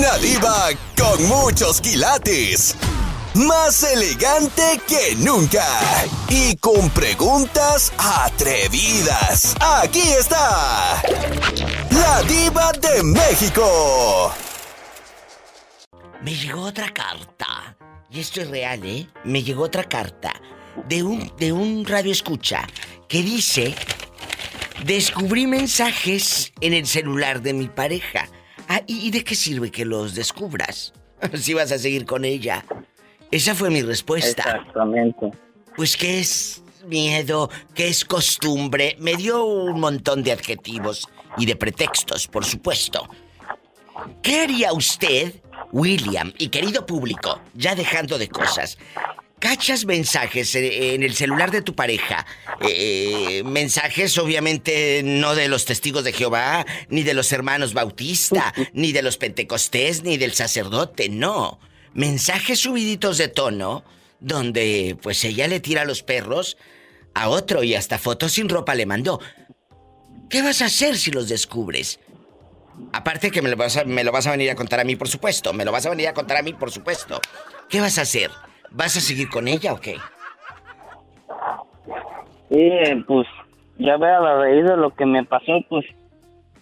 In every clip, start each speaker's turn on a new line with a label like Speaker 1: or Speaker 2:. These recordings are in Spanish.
Speaker 1: Una diva con muchos quilates. Más elegante que nunca. Y con preguntas atrevidas. Aquí está. La diva de México.
Speaker 2: Me llegó otra carta. Y esto es real, ¿eh? Me llegó otra carta de un, de un radio escucha que dice: Descubrí mensajes en el celular de mi pareja. Ah, ¿y de qué sirve que los descubras? si vas a seguir con ella. Esa fue mi respuesta.
Speaker 3: Exactamente.
Speaker 2: Pues que es miedo, que es costumbre. Me dio un montón de adjetivos y de pretextos, por supuesto. ¿Qué haría usted, William, y querido público, ya dejando de cosas? ¿Cachas mensajes en el celular de tu pareja? Eh, mensajes obviamente no de los testigos de Jehová, ni de los hermanos Bautista, ni de los pentecostés, ni del sacerdote, no. Mensajes subiditos de tono donde pues ella le tira los perros a otro y hasta fotos sin ropa le mandó. ¿Qué vas a hacer si los descubres? Aparte que me lo, vas a, me lo vas a venir a contar a mí, por supuesto. Me lo vas a venir a contar a mí, por supuesto. ¿Qué vas a hacer? ¿Vas a seguir con ella o qué?
Speaker 3: Sí, pues ya veo a la raíz de lo que me pasó, pues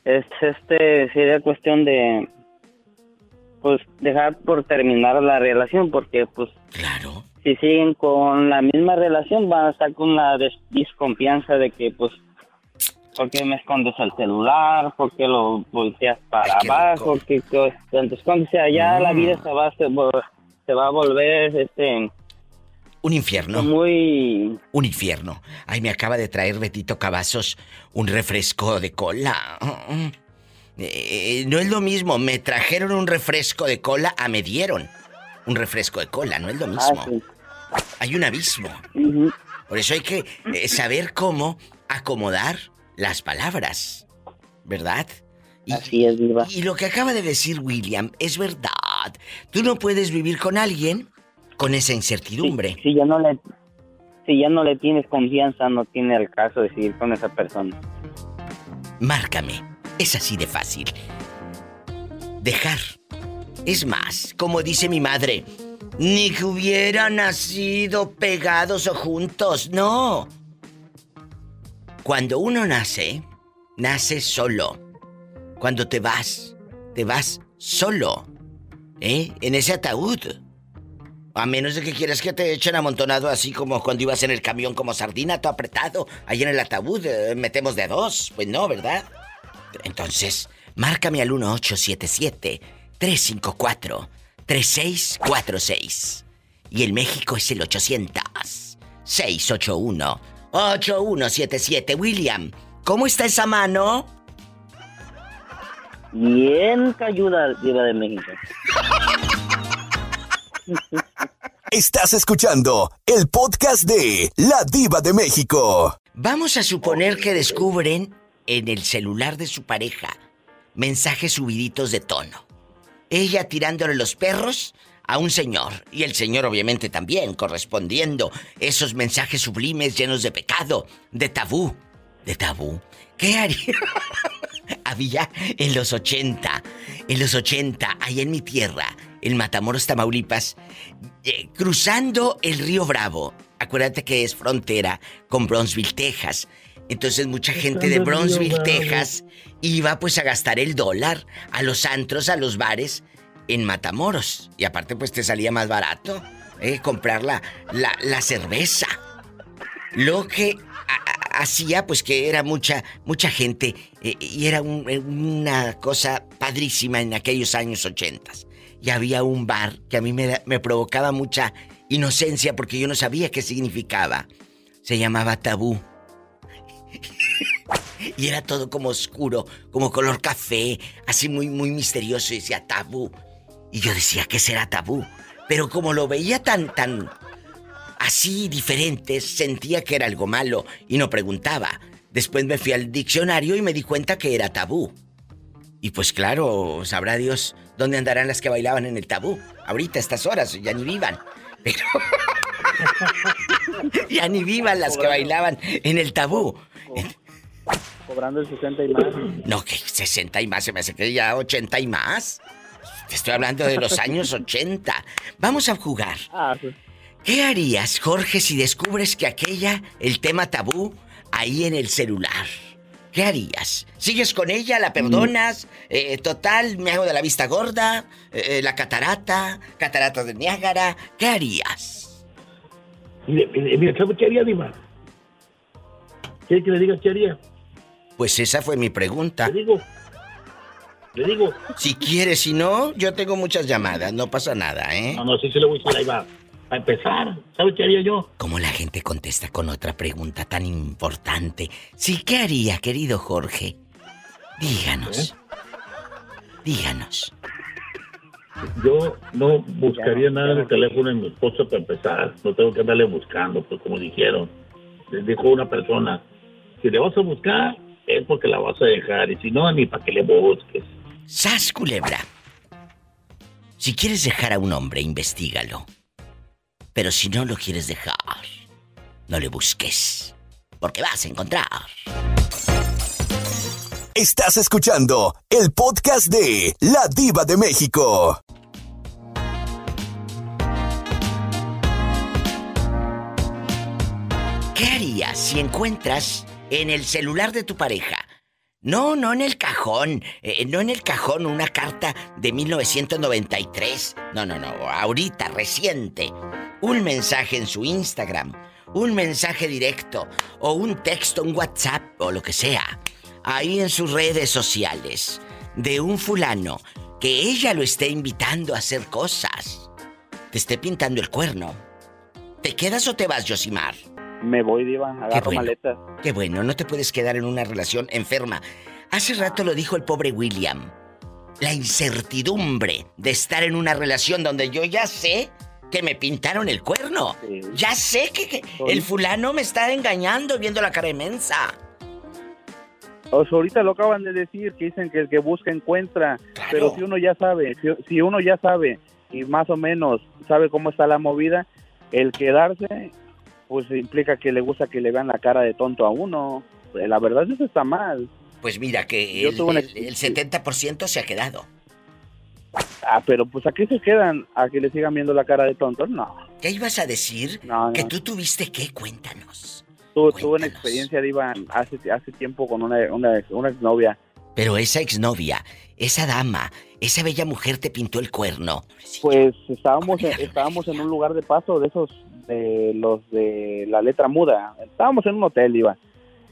Speaker 3: es este sería cuestión de pues dejar por terminar la relación porque pues
Speaker 2: claro.
Speaker 3: si siguen con la misma relación van a estar con la desconfianza de que pues porque me escondes el celular, porque lo volteas para abajo, porque entonces cuando sea ya la vida se va, se, va a volver este
Speaker 2: un infierno.
Speaker 3: Muy.
Speaker 2: Un infierno. Ay, me acaba de traer Betito Cavazos un refresco de cola. Eh, no es lo mismo. Me trajeron un refresco de cola a me dieron un refresco de cola. No es lo ah, mismo. Hay un abismo. Por eso hay que eh, saber cómo acomodar las palabras. ¿Verdad?
Speaker 3: Y, Así es.
Speaker 2: Y lo que acaba de decir William es verdad. Tú no puedes vivir con alguien con esa incertidumbre.
Speaker 3: Si, ya no le si ya no le tienes confianza, no tiene el caso de seguir con esa persona.
Speaker 2: Márcame. Es así de fácil. Dejar. Es más, como dice mi madre, ni que hubieran nacido pegados o juntos, no. Cuando uno nace, nace solo. Cuando te vas, te vas solo. ¿Eh? En ese ataúd. A menos de que quieras que te echen amontonado así como cuando ibas en el camión como sardina, todo apretado. Ahí en el ataúd eh, metemos de dos. Pues no, ¿verdad? Entonces, márcame al 1877-354-3646. Y el México es el 800-681-8177. William, ¿cómo está esa mano?
Speaker 3: Bien, ayuda, Diva de México.
Speaker 1: Estás escuchando el podcast de La Diva de México.
Speaker 2: Vamos a suponer que descubren en el celular de su pareja mensajes subiditos de tono. Ella tirándole los perros a un señor y el señor obviamente también correspondiendo esos mensajes sublimes llenos de pecado, de tabú, de tabú. ¿Qué haría? Había en los 80, en los 80, ahí en mi tierra, en Matamoros, Tamaulipas, eh, cruzando el río Bravo. Acuérdate que es frontera con Bronzeville, Texas. Entonces mucha gente de Bronzeville, Texas, iba pues a gastar el dólar a los antros, a los bares en Matamoros. Y aparte pues te salía más barato ¿eh? comprar la, la, cerveza. Lo que hacía pues que era mucha, mucha gente eh, y era una cosa padrísima en aquellos años ochentas. Y había un bar que a mí me, me provocaba mucha inocencia porque yo no sabía qué significaba. Se llamaba Tabú. y era todo como oscuro, como color café, así muy, muy misterioso. Y decía tabú. Y yo decía, ¿qué será tabú? Pero como lo veía tan, tan así diferente, sentía que era algo malo y no preguntaba. Después me fui al diccionario y me di cuenta que era tabú. Y pues claro, sabrá Dios dónde andarán las que bailaban en el tabú. Ahorita, estas horas, ya ni vivan. Pero. ya ni vivan las que bailaban en el tabú.
Speaker 3: Cobrando el 60 y más.
Speaker 2: No, que 60 y más, se me hace que ya 80 y más. Te estoy hablando de los años 80. Vamos a jugar. Ah, ¿Qué harías, Jorge, si descubres que aquella, el tema tabú, ahí en el celular? ¿Qué harías? ¿Sigues con ella? ¿La perdonas? Eh, total, me hago de la vista gorda. Eh, la catarata, catarata de Niágara. ¿Qué harías?
Speaker 4: Mire, mire, qué haría, Dima? ¿Quieres que le digas qué haría?
Speaker 2: Pues esa fue mi pregunta.
Speaker 4: Le digo. Le digo.
Speaker 2: Si quieres, si no, yo tengo muchas llamadas, no pasa nada, ¿eh?
Speaker 4: No, no, sí se le voy a decir, ahí va. Para empezar, ¿sabes qué haría yo?
Speaker 2: ¿Cómo la gente contesta con otra pregunta tan importante? Sí, ¿qué haría, querido Jorge? Díganos. ¿Eh? Díganos.
Speaker 4: Yo no buscaría nada en el teléfono de mi esposa para empezar. No tengo que andarle buscando, pues como dijeron. Les dijo una persona, si le vas a buscar, es porque la vas a dejar. Y si no, ni para que le busques.
Speaker 2: ¡Sas, culebra! Si quieres dejar a un hombre, investigalo. Pero si no lo quieres dejar, no le busques, porque vas a encontrar.
Speaker 1: Estás escuchando el podcast de La Diva de México.
Speaker 2: ¿Qué harías si encuentras en el celular de tu pareja no, no en el cajón. Eh, no en el cajón una carta de 1993. No, no, no. Ahorita, reciente. Un mensaje en su Instagram. Un mensaje directo. O un texto, un WhatsApp o lo que sea. Ahí en sus redes sociales. De un fulano que ella lo esté invitando a hacer cosas. Te esté pintando el cuerno. ¿Te quedas o te vas, Josimar?
Speaker 3: Me voy, Diva, agarro maletas.
Speaker 2: Qué bueno, no te puedes quedar en una relación enferma. Hace rato lo dijo el pobre William. La incertidumbre de estar en una relación donde yo ya sé que me pintaron el cuerno. Ya sé que, el fulano me está engañando viendo la cara inmensa.
Speaker 3: Ahorita lo acaban de decir, que dicen que el que busca encuentra. Pero si uno ya sabe, si uno ya sabe y más o menos sabe cómo está la movida, el quedarse pues implica que le gusta que le vean la cara de tonto a uno. La verdad eso está mal.
Speaker 2: Pues mira que el, 70% se ha quedado.
Speaker 3: Ah, pero pues ¿a qué se quedan? ¿A que le sigan viendo la cara de tonto? No.
Speaker 2: ¿Qué ibas a decir? Que tú tuviste qué, cuéntanos.
Speaker 3: tuve una experiencia de Iván hace, hace tiempo con una, una, una exnovia.
Speaker 2: Pero esa exnovia, esa dama, esa bella mujer te pintó el cuerno.
Speaker 3: Pues estábamos, estábamos en un lugar de paso de esos de los de la letra muda. Estábamos en un hotel, iba.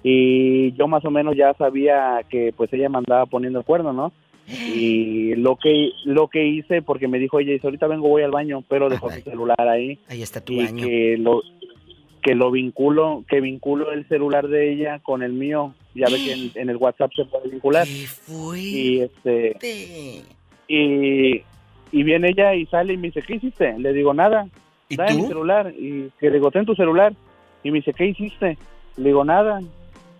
Speaker 3: Y yo más o menos ya sabía que pues ella me andaba poniendo el cuerno, ¿no? Y lo que lo que hice, porque me dijo ella, dice, ahorita vengo, voy al baño, pero dejó su celular ahí.
Speaker 2: Ahí está tu
Speaker 3: y
Speaker 2: baño.
Speaker 3: Que lo, que lo vinculo, que vinculo el celular de ella con el mío. Ya ve que en, el WhatsApp se puede vincular. Y este y, y viene ella y sale y me dice, ¿qué hiciste? Le digo, nada. ¿Y Dame mi celular. Y que le ten tu celular. Y me dice, ¿qué hiciste? Le digo, nada.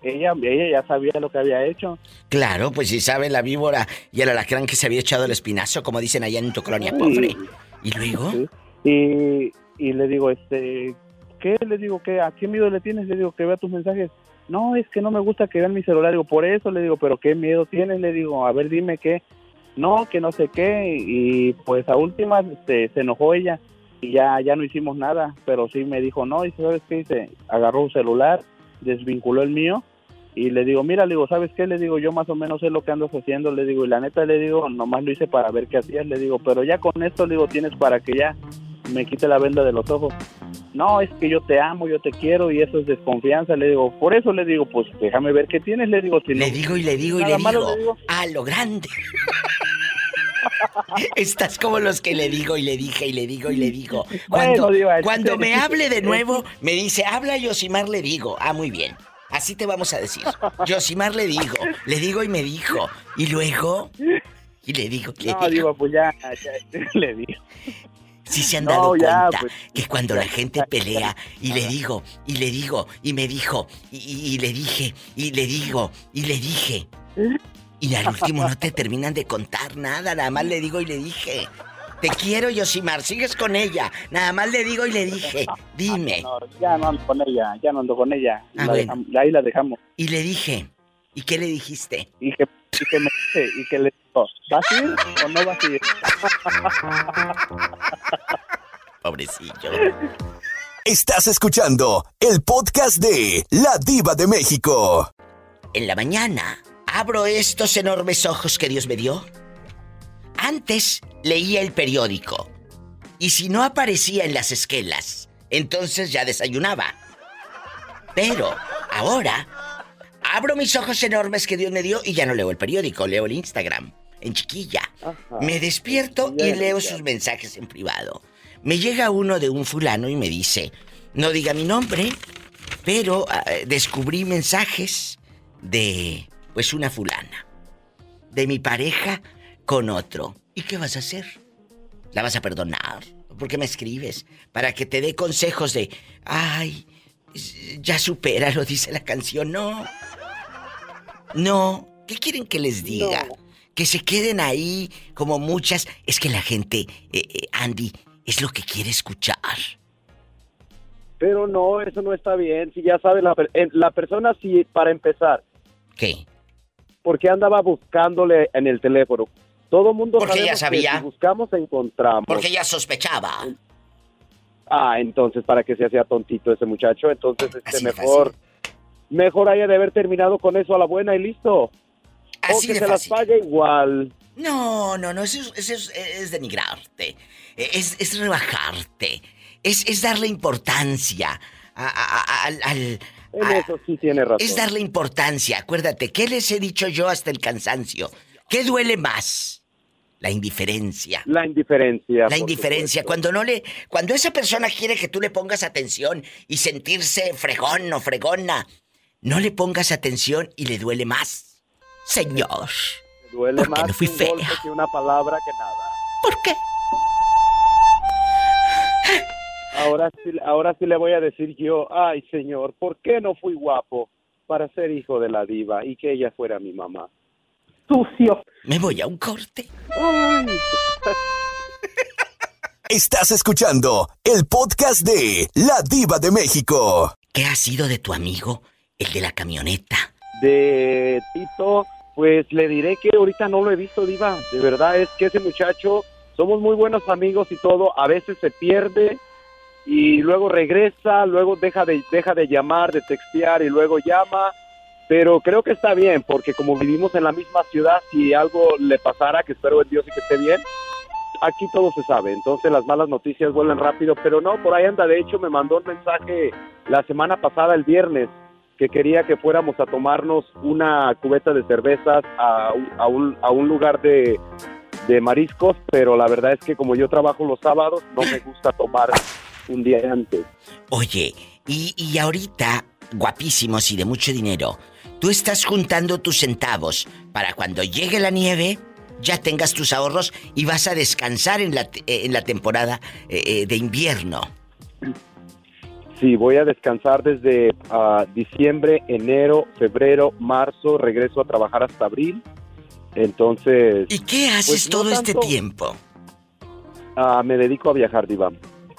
Speaker 3: Ella, ella ya sabía lo que había hecho.
Speaker 2: Claro, pues si sabe la víbora y el alacrán que se había echado el espinazo, como dicen allá en tu colonia pobre. ¿Y luego?
Speaker 3: Y, y le digo, este, ¿qué? Le digo, ¿qué? ¿a qué miedo le tienes? Le digo, que vea tus mensajes. No, es que no me gusta que vean mi celular. digo, por eso le digo, ¿pero qué miedo tienes? Le digo, a ver, dime qué no, que no sé qué, y pues a última este, se enojó ella y ya, ya no hicimos nada, pero sí me dijo, no, y sabes qué, dice, agarró un celular, desvinculó el mío y le digo, mira, le digo, ¿sabes qué? Le digo, yo más o menos sé lo que andas haciendo, le digo, y la neta le digo, nomás lo hice para ver qué hacías, le digo, pero ya con esto, le digo, tienes para que ya me quite la venda de los ojos. No, es que yo te amo, yo te quiero y eso es desconfianza, le digo, por eso le digo, pues déjame ver qué tienes, le digo, si
Speaker 2: Le digo y le digo y le digo, le digo, a lo grande. Estás como los que le digo y le dije y le digo y le digo. Cuando, cuando me hable de nuevo, me dice, habla Yosimar, le digo. Ah, muy bien. Así te vamos a decir. Yosimar le digo, le digo y me dijo. Y luego, y le digo, le
Speaker 3: no, digo. pues ya, le digo.
Speaker 2: Si se han dado cuenta pues, que cuando la gente pelea y le digo, y le digo, y me dijo, y le dije, y le digo, y le dije. Y al último no te terminan de contar nada, nada más le digo y le dije. Te quiero, Yosimar, sigues con ella. Nada más le digo y le dije, dime.
Speaker 3: ya no ando con ella, ya no ando con ella. Ah, ahí la dejamos.
Speaker 2: Y le dije, ¿y qué le dijiste?
Speaker 3: Dije,
Speaker 5: y que me dice, y que le digo, ¿vas a ir o no vas a ir?
Speaker 2: Pobrecillo.
Speaker 1: Estás escuchando el podcast de La Diva de México.
Speaker 2: En la mañana abro estos enormes ojos que Dios me dio. Antes leía el periódico. Y si no aparecía en las esquelas, entonces ya desayunaba. Pero ahora abro mis ojos enormes que Dios me dio y ya no leo el periódico, leo el Instagram, en chiquilla.
Speaker 5: Ajá.
Speaker 2: Me despierto y leo sus mensajes en privado. Me llega uno de un fulano y me dice, no diga mi nombre, pero ah, descubrí mensajes de, pues, una fulana. De mi pareja con otro. ¿Y qué vas a hacer? ¿La vas a perdonar? ¿Por qué me escribes? Para que te dé consejos de, ay, ya supéralo, dice la canción. No. No. ¿Qué quieren que les diga?
Speaker 5: No.
Speaker 2: Que se queden ahí como muchas. Es que la gente, eh, eh, Andy, es lo que quiere escuchar.
Speaker 5: Pero no, eso no está bien. Si ya sabe la, la persona, sí, para empezar,
Speaker 2: ¿Qué?
Speaker 5: Porque andaba buscándole en el teléfono. Todo mundo
Speaker 2: Porque ella
Speaker 5: sabemos que
Speaker 2: sabía.
Speaker 5: si buscamos, encontramos.
Speaker 2: Porque ella sospechaba.
Speaker 5: Ah, entonces, ¿para que se hacía tontito ese muchacho? Entonces, este,
Speaker 2: Así
Speaker 5: mejor, mejor haya de haber terminado con eso a la buena y listo. o
Speaker 2: Así
Speaker 5: que
Speaker 2: de
Speaker 5: se las pague igual.
Speaker 2: No, no, no, eso, es- eso es, es denigrarte, es, es rebajarte, es, es darle importancia a- a- a- al... al-
Speaker 5: En eso sí tiene razón.
Speaker 2: es darle importancia, acuérdate, ¿qué les he dicho yo hasta el cansancio? ¿Qué duele más? La indiferencia.
Speaker 5: La indiferencia.
Speaker 2: La indiferencia,
Speaker 5: supuesto.
Speaker 2: cuando no le, cuando esa persona quiere que tú le pongas atención y sentirse fregón o fregona, no le pongas atención y le duele más. Señor,
Speaker 5: Duele
Speaker 2: porque
Speaker 5: más
Speaker 2: no fui
Speaker 5: un golpe
Speaker 2: fea.
Speaker 5: que una palabra que nada.
Speaker 2: ¿por qué?
Speaker 5: Ahora sí, ahora sí le voy a decir yo, ay señor, ¿por qué no fui guapo para ser hijo de la diva y que ella fuera mi mamá? Sucio.
Speaker 2: Me voy a un corte.
Speaker 5: Ay.
Speaker 1: Estás escuchando el podcast de La Diva de México.
Speaker 2: ¿Qué ha sido de tu amigo, el de la camioneta?
Speaker 5: De Tito, pues le diré que ahorita no lo he visto, diva. De verdad es que ese muchacho, somos muy buenos amigos y todo, a veces se pierde y luego regresa, luego deja de, deja de llamar, de textear y luego llama. Pero creo que está bien, porque como vivimos en la misma ciudad, si algo le pasara, que espero en Dios y que esté bien, aquí todo se sabe. Entonces las malas noticias vuelven rápido, pero no, por ahí anda. De hecho, me mandó un mensaje la semana pasada, el viernes, que quería que fuéramos a tomarnos una cubeta de cervezas a, a un, a un lugar de, de mariscos, pero la verdad es que como yo trabajo los sábados, no me gusta tomar un día antes.
Speaker 2: Oye, y, y ahorita, guapísimos y de mucho dinero, tú estás juntando tus centavos para cuando llegue la nieve, ya tengas tus ahorros y vas a descansar en la, eh, en la temporada eh, eh, de invierno.
Speaker 5: Sí, voy a descansar desde ah, diciembre, enero, febrero, marzo, regreso a trabajar hasta abril. Entonces,
Speaker 2: ¿Y qué haces
Speaker 5: Pues no
Speaker 2: todo este tiempo?
Speaker 5: ah, me dedico a viajar, Diva.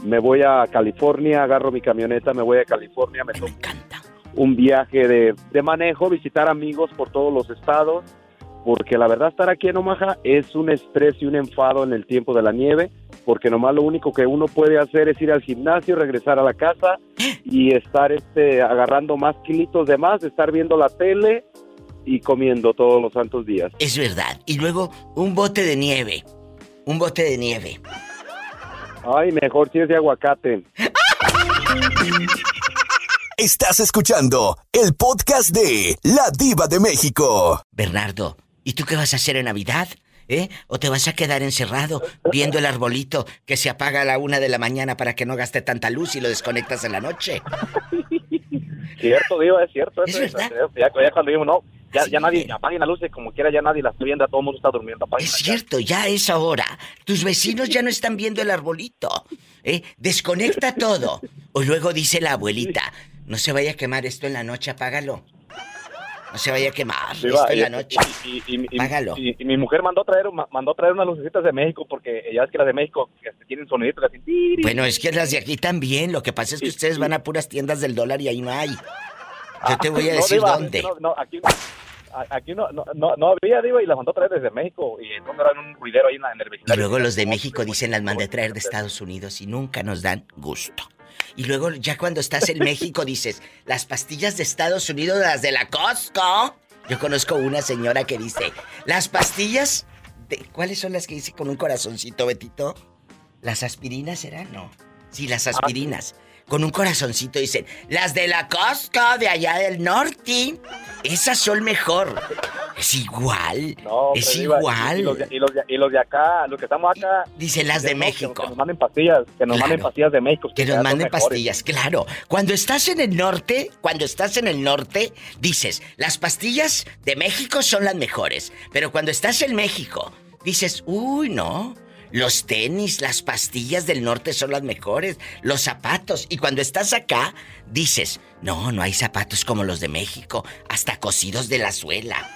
Speaker 5: Me voy a California, agarro mi camioneta, me voy a California, me
Speaker 2: me encanta.
Speaker 5: un viaje de, de manejo, visitar amigos por todos los estados, porque la verdad estar aquí en Omaha es un estrés y un enfado en el tiempo de la nieve, porque nomás lo único que uno puede hacer es ir al gimnasio, regresar a la casa y estar este agarrando más kilitos de más, estar viendo la tele y comiendo todos los santos días.
Speaker 2: Es verdad. Y luego un bote de nieve. Un bote de nieve.
Speaker 5: Ay, mejor si es de aguacate.
Speaker 1: Estás escuchando el podcast de La Diva de México.
Speaker 2: Bernardo, ¿y tú qué vas a hacer en Navidad? ¿Eh? ¿O te vas a quedar encerrado viendo el arbolito que se apaga a la una de la mañana para que no gaste tanta luz y lo desconectas en la noche?
Speaker 5: Cierto, digo, es cierto.
Speaker 2: Es verdad.
Speaker 5: Ya, ya cuando digo, no, ya,
Speaker 2: Sí.
Speaker 5: ya nadie, apaguen la luz, y como quiera ya nadie la está viendo, todo el mundo está durmiendo. apaguen
Speaker 2: Es cierto, ya es ahora. Tus vecinos ya no están viendo el arbolito. ¿Eh? Desconecta todo. O luego dice la abuelita, no se vaya a quemar esto en la noche, apágalo. No se vaya a quemar
Speaker 5: Sí,
Speaker 2: esto
Speaker 5: va,
Speaker 2: en
Speaker 5: y-
Speaker 2: la noche.
Speaker 5: Y, y- y-
Speaker 2: Págalo.
Speaker 5: mi mujer mandó traer, ma- mandó traer unas lucecitas de México porque ya es que las de México que tienen soniditos así.
Speaker 2: Bueno, es que las de aquí también. Lo que pasa es que ustedes van a puras tiendas del dólar y ahí no hay. Yo te voy a
Speaker 5: No,
Speaker 2: decir
Speaker 5: Diva,
Speaker 2: dónde.
Speaker 5: No, no, aquí,
Speaker 6: aquí no, no, no, había, digo, y las mandó a traer desde México. Y entonces era un ruidero ahí en, el vecindario.
Speaker 2: Y luego los de México dicen las mandé a traer de Estados Unidos y nunca nos dan gusto. Y luego ya cuando estás en México dices, las pastillas de Estados Unidos, las de la Costco. Yo conozco una señora que dice, las pastillas, de, ¿cuáles son las que dice con un corazoncito, Betito? ¿Las aspirinas eran? No. Sí, las aspirinas con un corazoncito dicen, las de la Costco de allá del norte, esas son mejor. Es igual, es igual.
Speaker 6: Y los, de, acá, los que estamos acá...
Speaker 2: Dicen las de México.
Speaker 6: Que, nos manden pastillas, que nos manden pastillas de México.
Speaker 2: Que, nos manden pastillas, claro. Cuando estás en el norte, cuando estás en el norte, dices, las pastillas de México son las mejores. Pero cuando estás en México, dices, uy, no, los tenis, las pastillas del norte son las mejores, los zapatos. Y cuando estás acá, dices, no, no hay zapatos como los de México, hasta cosidos de la suela.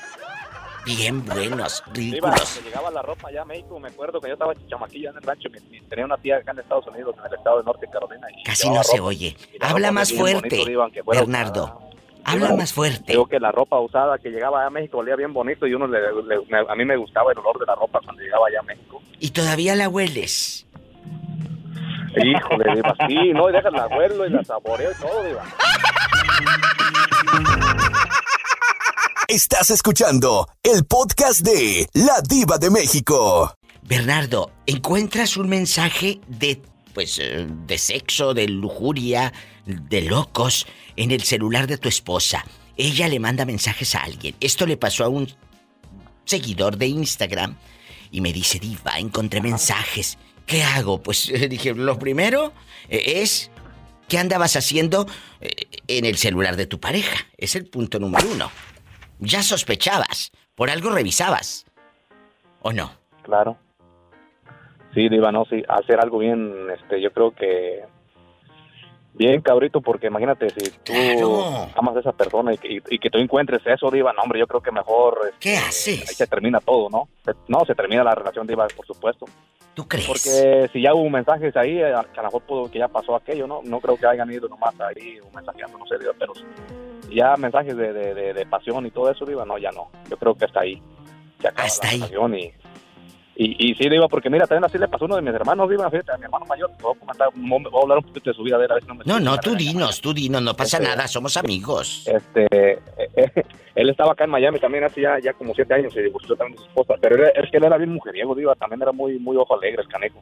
Speaker 2: Bien buenos, ridículos.
Speaker 6: llegaba la ropa allá a México, me acuerdo que yo estaba chamaquilla en el rancho, tenía una tía acá en Estados Unidos, en el estado de Norte Carolina.
Speaker 2: Casi no se oye. Habla más fuerte, Bernardo. Habla más fuerte.
Speaker 6: Digo que la ropa usada que llegaba a México olía bien bonito y uno le, a mí me gustaba el olor de la ropa cuando llegaba allá a México.
Speaker 2: ¿Y todavía la hueles?
Speaker 6: Híjole, Diva, sí, no, y dejas la huelo y la saboreo y todo, Diva.
Speaker 1: Estás escuchando el podcast de La Diva de México.
Speaker 2: Bernardo, encuentras un mensaje de pues eh, de sexo, de lujuria, de locos en el celular de tu esposa. Ella le manda mensajes a alguien. Esto le pasó a un seguidor de Instagram y me dice, Diva, encontré mensajes. ¿Qué hago? Pues dije, lo primero eh, es, ¿qué andabas haciendo eh, en el celular de tu pareja? Es el punto número uno. Ya sospechabas, por algo revisabas. ¿O no?
Speaker 6: Claro. Sí, Diva, no, sí, hacer algo bien, este, yo creo que bien cabrito, porque imagínate, si tú amas a esa persona y, que tú encuentres eso, Diva, no, hombre, yo creo que mejor... Este,
Speaker 2: ¿Qué haces?
Speaker 6: Ahí se termina todo, ¿no? no, se termina la relación, Diva, por supuesto.
Speaker 2: ¿Tú crees?
Speaker 6: Porque si ya hubo mensajes ahí, eh, a lo mejor pudo que ya pasó aquello, ¿no? No creo que hayan ido nomás ahí mensajeando, no sé, Diva, pero ya mensajes de, de, pasión y todo eso, Diva, no, ya no. Yo creo que hasta ahí. Se acaba
Speaker 2: hasta
Speaker 6: la
Speaker 2: ahí.
Speaker 6: Y, y, y sí, digo, porque mira, también así le pasó a uno de mis hermanos, digo, fíjate, a mi hermano mayor, voy a, hablar un poquito de su vida, de a ver si
Speaker 2: no me... No, no, tú dinos, tú dinos, no pasa este, nada, somos amigos.
Speaker 6: Este, él estaba acá en Miami también hace ya, ya como siete años, y divorció también de su esposa, pero es que él era bien mujeriego, digo, también era muy, muy ojo alegre, el canejo.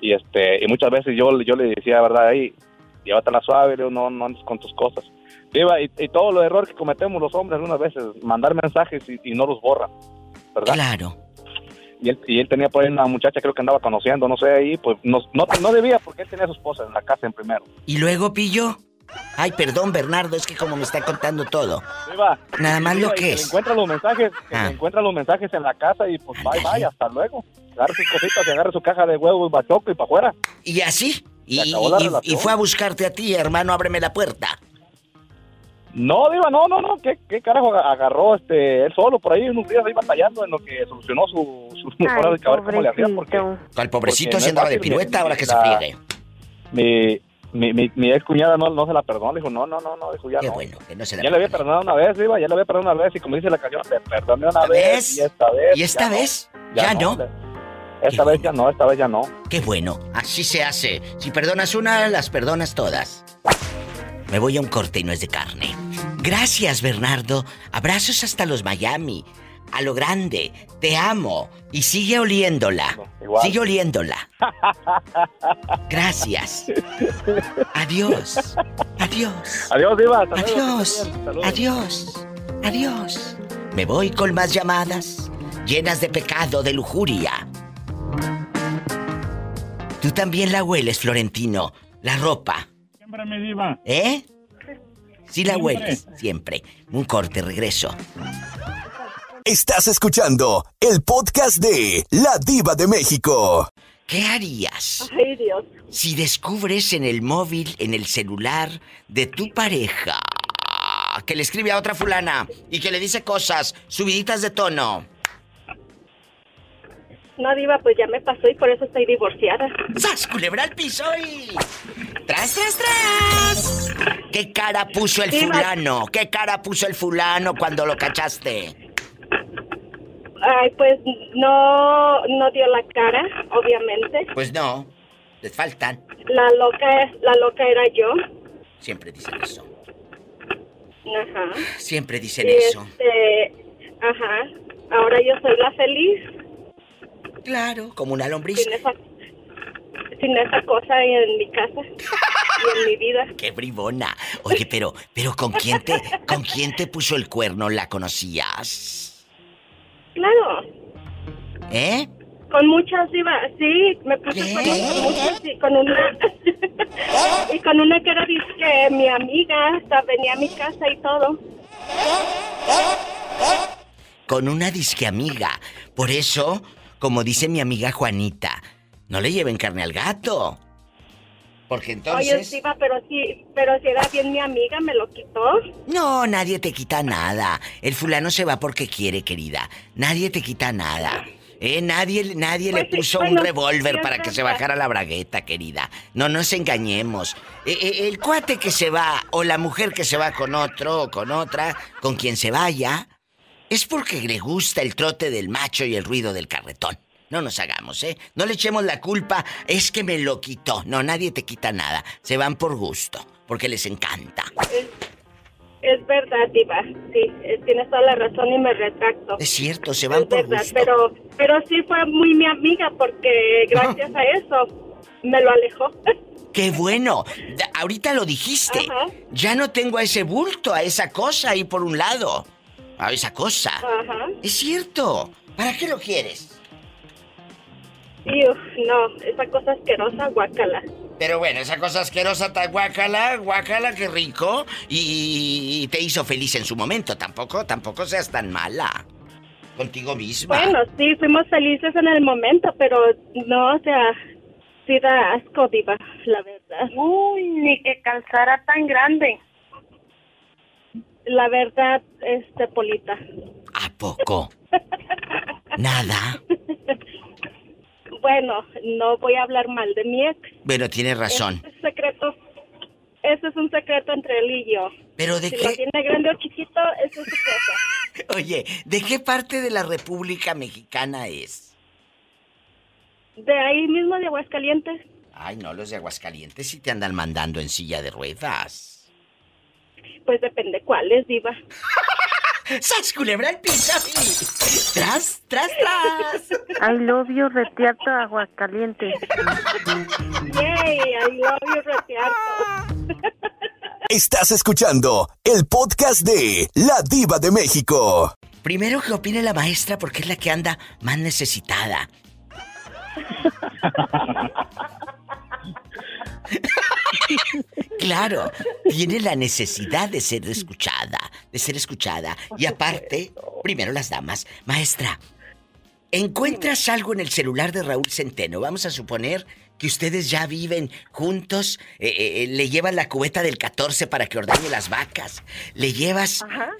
Speaker 6: Y este, y muchas veces yo, yo le decía, verdad, ahí, llévatela suave, no, no andes con tus cosas. Diva, y, y todo los errores que cometemos los hombres algunas veces, mandar mensajes y, y no los borran, ¿verdad?
Speaker 2: Claro
Speaker 6: y él, y él tenía por ahí una muchacha, creo que andaba conociendo, no sé, ahí, pues no, no, no debía porque él tenía a su esposa en la casa en primero.
Speaker 2: ¿Y luego pillo? Ay, perdón, Bernardo, es que como me está contando todo. Nada más lo que es.
Speaker 6: encuentra los mensajes, ah. encuentra los mensajes en la casa y pues bye, bye, hasta luego. Agarra sus cositas y agarra su caja de huevos, bachoco y para afuera.
Speaker 2: ¿Y así? Y, y, fue a buscarte a ti, hermano, ábreme la puerta.
Speaker 6: No, Diva, no, no, no. ¿Qué, qué carajo agarró este él solo por ahí unos días ahí batallando en lo que solucionó su, su de cabrón cómo le hacía? Porque,
Speaker 2: Al pobrecito se andaba de pirueta ahora que se friegue.
Speaker 6: Mi, mi, mi, mi, ex cuñada no, no se la perdonó, le dijo, no, no, no, no, dijo, ya
Speaker 2: Qué
Speaker 6: no.
Speaker 2: bueno, que no se la
Speaker 6: Ya le había perdonado una vez, Diva, ya le había perdonado una vez, y como dice la canción, le perdoné una vez, y esta vez.
Speaker 2: ¿Y esta vez? Ya, no.
Speaker 6: Esta vez ya no, esta vez ya no.
Speaker 2: Qué bueno, así se hace. Si perdonas una, las perdonas todas. Me voy a un corte y no es de carne. Gracias, Bernardo. Abrazos hasta los Miami. A lo grande. Te amo. Y sigue oliéndola. Sigue oliéndola. Gracias. Adiós. Adiós.
Speaker 6: Adiós, Diva.
Speaker 2: Adiós. Adiós. Adiós. Me voy con más llamadas llenas de pecado, de lujuria. Tú también la hueles, Florentino. La ropa. ¿Eh? Sí la hueles, siempre. Un corte, regreso.
Speaker 1: Estás escuchando el podcast de La Diva de México.
Speaker 2: ¿Qué harías?
Speaker 7: Ay, Dios.
Speaker 2: Si descubres en el móvil, en el celular de tu pareja, que le escribe a otra fulana y que le dice cosas subiditas de tono.
Speaker 7: No, Diva, pues ya me pasó y por eso estoy divorciada.
Speaker 2: ¡Sas, culebra al piso y... ¡Tras, tras, tras! ¿Qué cara puso el fulano? ¿Qué cara puso el fulano cuando lo cachaste?
Speaker 7: Ay, pues no, no dio la cara, obviamente.
Speaker 2: Pues no, les faltan.
Speaker 7: La loca, la loca era yo.
Speaker 2: Siempre dicen eso.
Speaker 7: Ajá.
Speaker 2: Siempre dicen
Speaker 7: Y
Speaker 2: eso.
Speaker 7: este, ajá. Ahora yo soy la feliz.
Speaker 2: Claro, como una lombriz.
Speaker 7: Esa, sin esa cosa en mi casa y en mi vida.
Speaker 2: Qué bribona. Oye, pero, pero ¿con quién te, con quién te puso el cuerno? ¿La conocías?
Speaker 7: Claro.
Speaker 2: ¿Eh?
Speaker 7: Con muchas iba, sí, me puse
Speaker 2: ¿Qué?
Speaker 7: con muchas y con una y con una que era que mi amiga, hasta venía a mi casa y todo.
Speaker 2: Con una disque amiga. Por eso, como dice mi amiga Juanita, no le lleven carne al gato. Porque
Speaker 7: Oye,
Speaker 2: entonces...
Speaker 7: Diva, pero sí, pero si era bien mi amiga, me lo quitó.
Speaker 2: No, nadie te quita nada. El fulano se va porque quiere, querida. Nadie te quita nada. Eh, nadie, nadie le
Speaker 7: Pues
Speaker 2: puso un revólver
Speaker 7: sí,
Speaker 2: para que se bajara la bragueta, querida. No nos engañemos. Eh, eh, el cuate que se va, o la mujer que se va con otro o con otra, con quien se vaya, es porque le gusta el trote del macho y el ruido del carretón. No nos hagamos, ¿eh? No le echemos la culpa, es que me lo quitó. No, nadie te quita nada. Se van por gusto, porque les encanta.
Speaker 7: Es, es verdad, Diva. Sí, eh, tienes toda la razón y me retracto.
Speaker 2: Es cierto, se van
Speaker 7: Es
Speaker 2: por
Speaker 7: verdad,
Speaker 2: gusto.
Speaker 7: pero, pero sí fue muy mi amiga porque gracias a eso me lo alejó.
Speaker 2: ¡Qué bueno! Ahorita lo dijiste.
Speaker 7: Ajá.
Speaker 2: Ya no tengo a ese bulto, a esa cosa ahí por un lado. A esa cosa.
Speaker 7: Ajá.
Speaker 2: Es cierto. ¿Para qué lo quieres?
Speaker 7: Y uf, no, esa cosa asquerosa, guácala.
Speaker 2: Pero bueno, esa cosa asquerosa, ta guácala, guácala, qué rico. Y, y te hizo feliz en su momento. Tampoco, tampoco seas tan mala. Contigo misma.
Speaker 7: Bueno, sí, fuimos felices en el momento, pero no, o sea, sí da asco, Diva, la verdad.
Speaker 8: Uy, ni que calzara tan grande.
Speaker 7: La verdad, este, Polita.
Speaker 2: ¿A poco? Nada.
Speaker 7: Bueno, no voy a hablar mal de mi ex.
Speaker 2: Bueno, tienes razón.
Speaker 7: Ese es secreto. Ese es un secreto entre él y yo.
Speaker 2: Pero de
Speaker 7: Si lo
Speaker 2: qué...
Speaker 7: tiene grande o chiquito, eso es su cosa.
Speaker 2: Oye, ¿de qué parte de la República Mexicana es?
Speaker 7: De ahí mismo de Aguascalientes.
Speaker 2: Ay, no, los de Aguascalientes sí te andan mandando en silla de ruedas.
Speaker 7: Pues depende cuál es, Diva.
Speaker 2: ¡Sas, culebra el piso! ¡Tras, tras, tras!
Speaker 8: I love you, retiarto Aguascalientes.
Speaker 7: Yay, I love you, Retiarto.
Speaker 1: Estás escuchando el podcast de La Diva de México.
Speaker 2: Primero que opine la maestra porque es la que anda más necesitada. Claro, tiene la necesidad de ser escuchada, de ser escuchada. Y aparte, primero las damas. Maestra, ¿encuentras algo en el celular de Raúl Centeno? Vamos a suponer que ustedes ya viven juntos, eh, eh, le llevas la cubeta del 14 para que ordeñe las vacas, le llevas
Speaker 8: Ajá.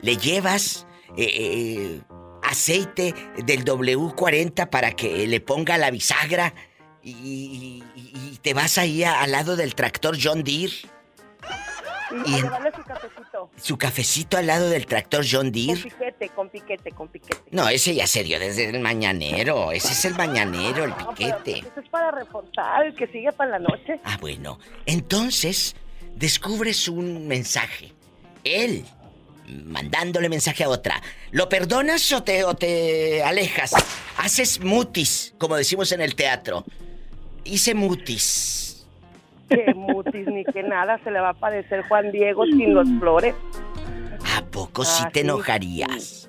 Speaker 2: le llevas eh, eh, aceite del W40 para que le ponga la bisagra y, y- y te vas ahí a- al lado del tractor John Deere.
Speaker 8: Y,
Speaker 2: Y en-
Speaker 8: su cafecito.
Speaker 2: Su cafecito al lado del tractor John
Speaker 8: Con
Speaker 2: Deere.
Speaker 8: piquete, con piquete, con piquete.
Speaker 2: No, ese ya se dio desde el mañanero. Ese es el mañanero, el piquete.
Speaker 8: pues eso es para reforzar, el que sigue para la noche.
Speaker 2: Ah, bueno. Entonces, descubres un mensaje. Él, mandándole mensaje a otra. ¿Lo perdonas o te, o te alejas? Haces mutis, como decimos en el teatro. Hice mutis.
Speaker 8: Que mutis ni que nada, se le va a parecer Juan Diego sin los flores.
Speaker 2: ¿A poco sí
Speaker 8: Ah,
Speaker 2: te
Speaker 8: sí,
Speaker 2: enojarías?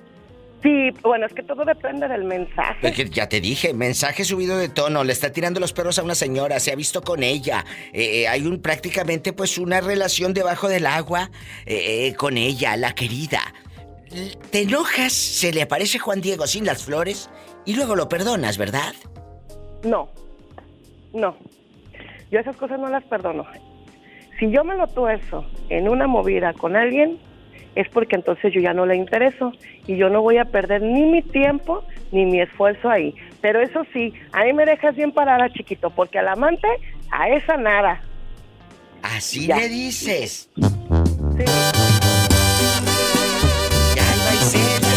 Speaker 8: Sí, bueno, es que todo depende del mensaje.
Speaker 2: Porque ya te dije, mensaje subido de tono, le está tirando los perros a una señora, se ha visto con ella. Eh, eh, hay un prácticamente pues una relación debajo del agua eh, con ella, la querida. Te enojas, se le aparece Juan Diego sin las flores y luego lo perdonas, ¿verdad?
Speaker 8: No, no. Yo esas cosas no las perdono. Si yo me lo tuerzo en una movida con alguien, es porque entonces yo ya no le intereso y yo no voy a perder ni mi tiempo ni mi esfuerzo ahí. Pero eso sí, a mí me dejas bien parada, chiquito, porque al amante, a esa nada.
Speaker 2: Así
Speaker 8: Ya.
Speaker 2: le dices.
Speaker 8: Sí.
Speaker 2: Ya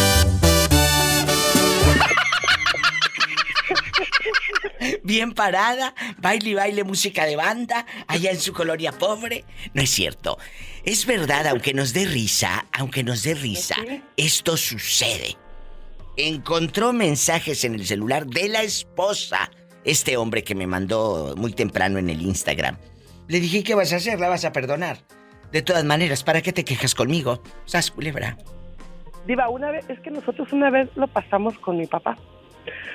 Speaker 2: bien parada, baile y baile música de banda, allá en su colonia pobre. No es cierto. Es verdad, aunque nos dé risa, aunque nos dé risa, esto sucede. Encontró mensajes en el celular de la esposa, este hombre que me mandó muy temprano en el Instagram. Le dije, ¿qué vas a hacer? ¿La vas a perdonar? De todas maneras, ¿para qué te quejas conmigo? Sas culebra.
Speaker 8: Diva, una vez, es que nosotros una vez lo pasamos con mi papá.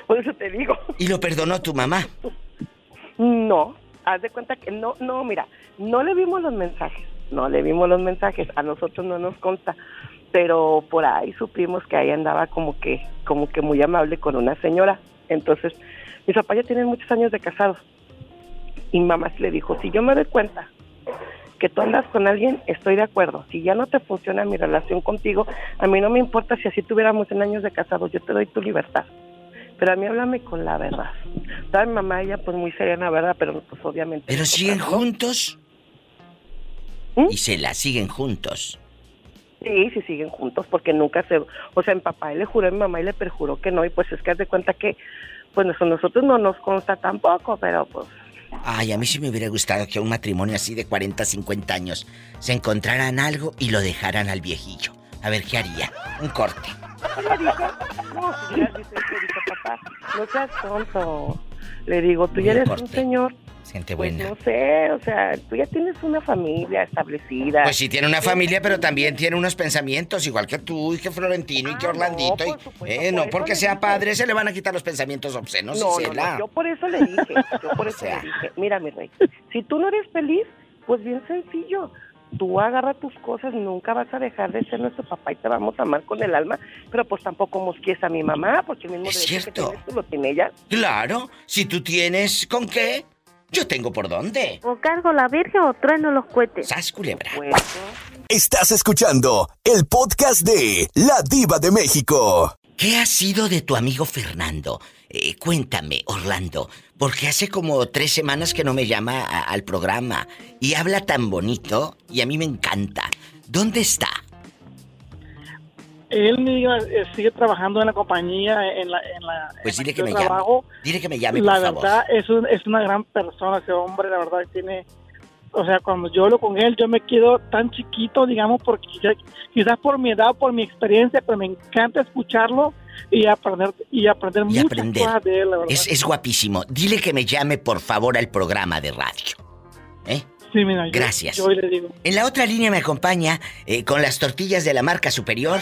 Speaker 8: Por eso te digo.
Speaker 2: ¿Y lo perdonó tu mamá?
Speaker 8: No, haz de cuenta que no, no, mira, no le vimos los mensajes, no le vimos los mensajes, a nosotros no nos consta, pero por ahí supimos que ahí andaba como que, como que muy amable con una señora. Entonces, mis papás ya tienen muchos años de casados. Y mamá le dijo, si yo me doy cuenta que tú andas con alguien, estoy de acuerdo. Si ya no te funciona mi relación contigo, a mí no me importa si así tuviéramos en años de casados, yo te doy tu libertad. Pero a mí háblame con la verdad. Estaba mi mamá, ella pues muy serena, ¿verdad? Pero pues obviamente...
Speaker 2: ¿Pero siguen juntos?
Speaker 8: ¿Mm?
Speaker 2: Y se la siguen juntos.
Speaker 8: Sí, sí siguen juntos porque nunca se... O sea, mi papá él le juró a mi mamá y le perjuró que no. Y pues es que haz de cuenta que pues nosotros no nos consta tampoco, pero pues
Speaker 2: Ay, a mí sí me hubiera gustado que un matrimonio así de 40, 50 años se encontraran algo y lo dejaran al viejillo. A ver qué haría. Un corte.
Speaker 8: No, si ya dice, le dije, papá, no seas tonto. Le digo, tú ya eres
Speaker 2: corte.
Speaker 8: un señor,
Speaker 2: Gente
Speaker 8: pues
Speaker 2: buena.
Speaker 8: no sé, o sea, tú ya tienes una familia establecida.
Speaker 2: Pues sí, tiene una familia, pero también tiene unos pensamientos, igual que tú, y que Florentino, y que
Speaker 8: Ah,
Speaker 2: Orlandito.
Speaker 8: no,
Speaker 2: y-
Speaker 8: por supuesto,
Speaker 2: eh,
Speaker 8: por
Speaker 2: no porque sea
Speaker 8: dije.
Speaker 2: padre, se le van a quitar los pensamientos obscenos,
Speaker 8: no, no,
Speaker 2: Isela.
Speaker 8: no, yo por eso le dije, yo por eso
Speaker 2: sea.
Speaker 8: le dije, mira mi rey, si tú no eres feliz, pues bien sencillo, tú agarra tus cosas, nunca vas a dejar de ser nuestro papá y te vamos a amar con el alma, pero pues tampoco mosquies a mi mamá, porque el mismo
Speaker 2: Es
Speaker 8: derecho
Speaker 2: cierto.
Speaker 8: que tienes tú lo tiene ella.
Speaker 2: Claro, si tú tienes con qué, yo tengo por dónde.
Speaker 9: O cargo la virgen o trueno los cohetes.
Speaker 2: Sas culebra.
Speaker 1: Estás escuchando el podcast de La Diva de México.
Speaker 2: ¿Qué ha sido de tu amigo Fernando? Eh, cuéntame, Orlando, porque hace como tres semanas que no me llama a- al programa y habla tan bonito y a mí me encanta. ¿Dónde está?
Speaker 10: Él eh, sigue trabajando en la compañía, en la... En la
Speaker 2: Pues
Speaker 10: en
Speaker 2: dile
Speaker 10: la
Speaker 2: que me llame. Dile que me llame,
Speaker 10: La
Speaker 2: por favor.
Speaker 10: verdad, es, un- es una gran persona ese hombre, la verdad, tiene... O sea, cuando yo hablo con él, yo me quedo tan chiquito, digamos, porque quizás, quizás por mi edad, por mi experiencia, pero me encanta escucharlo y aprender y aprender
Speaker 2: Y
Speaker 10: muchas
Speaker 2: aprender.
Speaker 10: cosas de él, la verdad.
Speaker 2: Es, es guapísimo. Dile que me llame, por favor, al programa de radio. ¿Eh?
Speaker 10: Sí, mira,
Speaker 2: Gracias.
Speaker 10: Yo, le digo.
Speaker 2: En la otra línea me acompaña eh, con las tortillas de la marca superior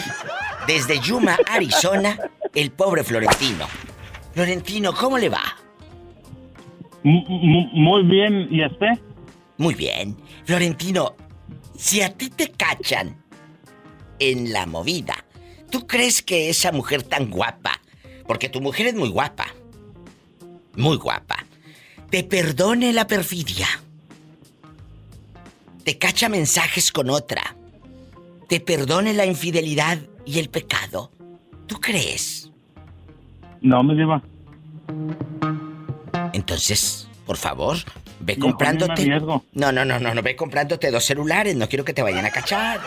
Speaker 2: desde Yuma, Arizona, el pobre Florentino. Florentino, ¿cómo le va?
Speaker 11: Muy bien, ¿y usted?
Speaker 2: Muy bien. Florentino, si a ti te cachan en la movida, ¿tú crees que esa mujer tan guapa, porque tu mujer es muy guapa, muy guapa, te perdone la perfidia? Te cacha mensajes con otra, te perdone la infidelidad y el pecado. ¿Tú crees?
Speaker 11: No, me diva.
Speaker 2: Entonces, por favor, ve
Speaker 11: No,
Speaker 2: comprándote.
Speaker 11: no.
Speaker 2: No, no, no, no, no, ve comprándote dos celulares, no quiero que te vayan a cachar.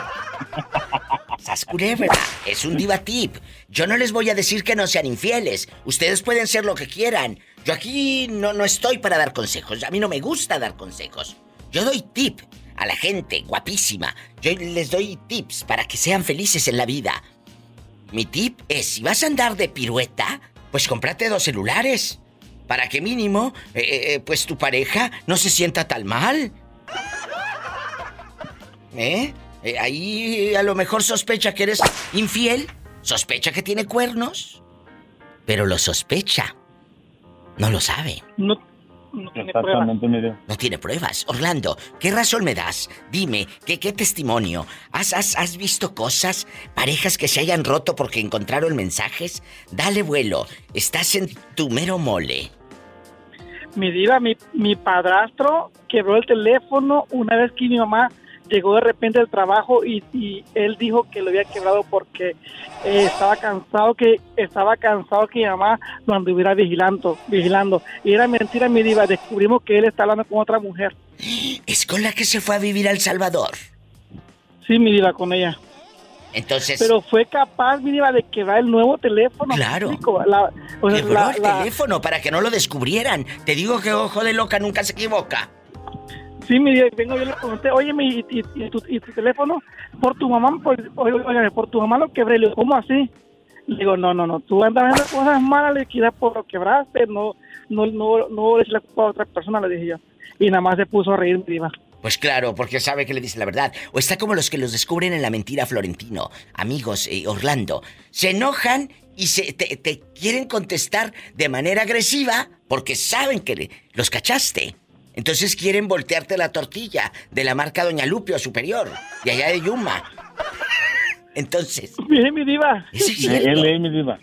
Speaker 2: Sas culebra, es un diva tip. Yo no les voy a decir que no sean infieles. Ustedes pueden ser lo que quieran. Yo aquí no, no estoy para dar consejos. A mí no me gusta dar consejos. Yo doy tip a la gente guapísima. Yo les doy tips para que sean felices en la vida. Mi tip es, si vas a andar de pirueta, pues cómprate dos celulares. Para que mínimo, eh, eh, pues tu pareja no se sienta tan mal. ¿Eh? Eh, Ahí a lo mejor sospecha que eres infiel, sospecha que tiene cuernos, pero lo sospecha. No lo sabe.
Speaker 10: No, no tiene pruebas.
Speaker 11: Exactamente, mi diva.
Speaker 2: No tiene pruebas. Orlando, ¿qué razón me das? Dime, ¿qué, qué testimonio? ¿Has, has, has visto cosas? ¿Parejas que se hayan roto porque encontraron mensajes? Dale vuelo. Estás en tu mero mole.
Speaker 10: Mi diva, mi, mi padrastro quebró el teléfono una vez que mi mamá llegó de repente del trabajo y, y él dijo que lo había quebrado porque eh, estaba cansado que estaba cansado que mi mamá lo anduviera vigilando, vigilando. Y era mentira, mi diva. Descubrimos que él está hablando con otra mujer.
Speaker 2: ¿Es con la que se fue a vivir a El Salvador?
Speaker 10: Sí, mi diva, con ella.
Speaker 2: Entonces.
Speaker 10: Pero fue capaz, mi diva, de quebrar el nuevo teléfono.
Speaker 2: Claro.
Speaker 10: ¿me explico? La- o sea,
Speaker 2: Quebró
Speaker 10: la-
Speaker 2: el
Speaker 10: la-
Speaker 2: teléfono para que no lo descubrieran. Te digo que ojo de loca nunca se equivoca.
Speaker 10: Sí, mi diva, vengo yo le pregunté, oye, mi, y, tu, y tu teléfono, por tu mamá, por, oye, por tu mamá lo quebré. Le digo, ¿cómo así? Le digo, no, no, no, tú andas haciendo cosas malas, le quizás por lo quebraste, no, no, no, no le la culpa a otra persona, le dije yo. Y nada más se puso a reír, mi diva.
Speaker 2: Pues claro, porque sabe que le dice la verdad. O está como los que los descubren en la mentira Florentino. Amigos, eh, Orlando. Se enojan y se, te, te quieren contestar de manera agresiva porque saben que los cachaste. Entonces quieren voltearte la tortilla de la marca Doña Lupe o Superior, de allá de Yuma. Entonces,
Speaker 10: Mire, mi diva.
Speaker 11: Él es mi diva.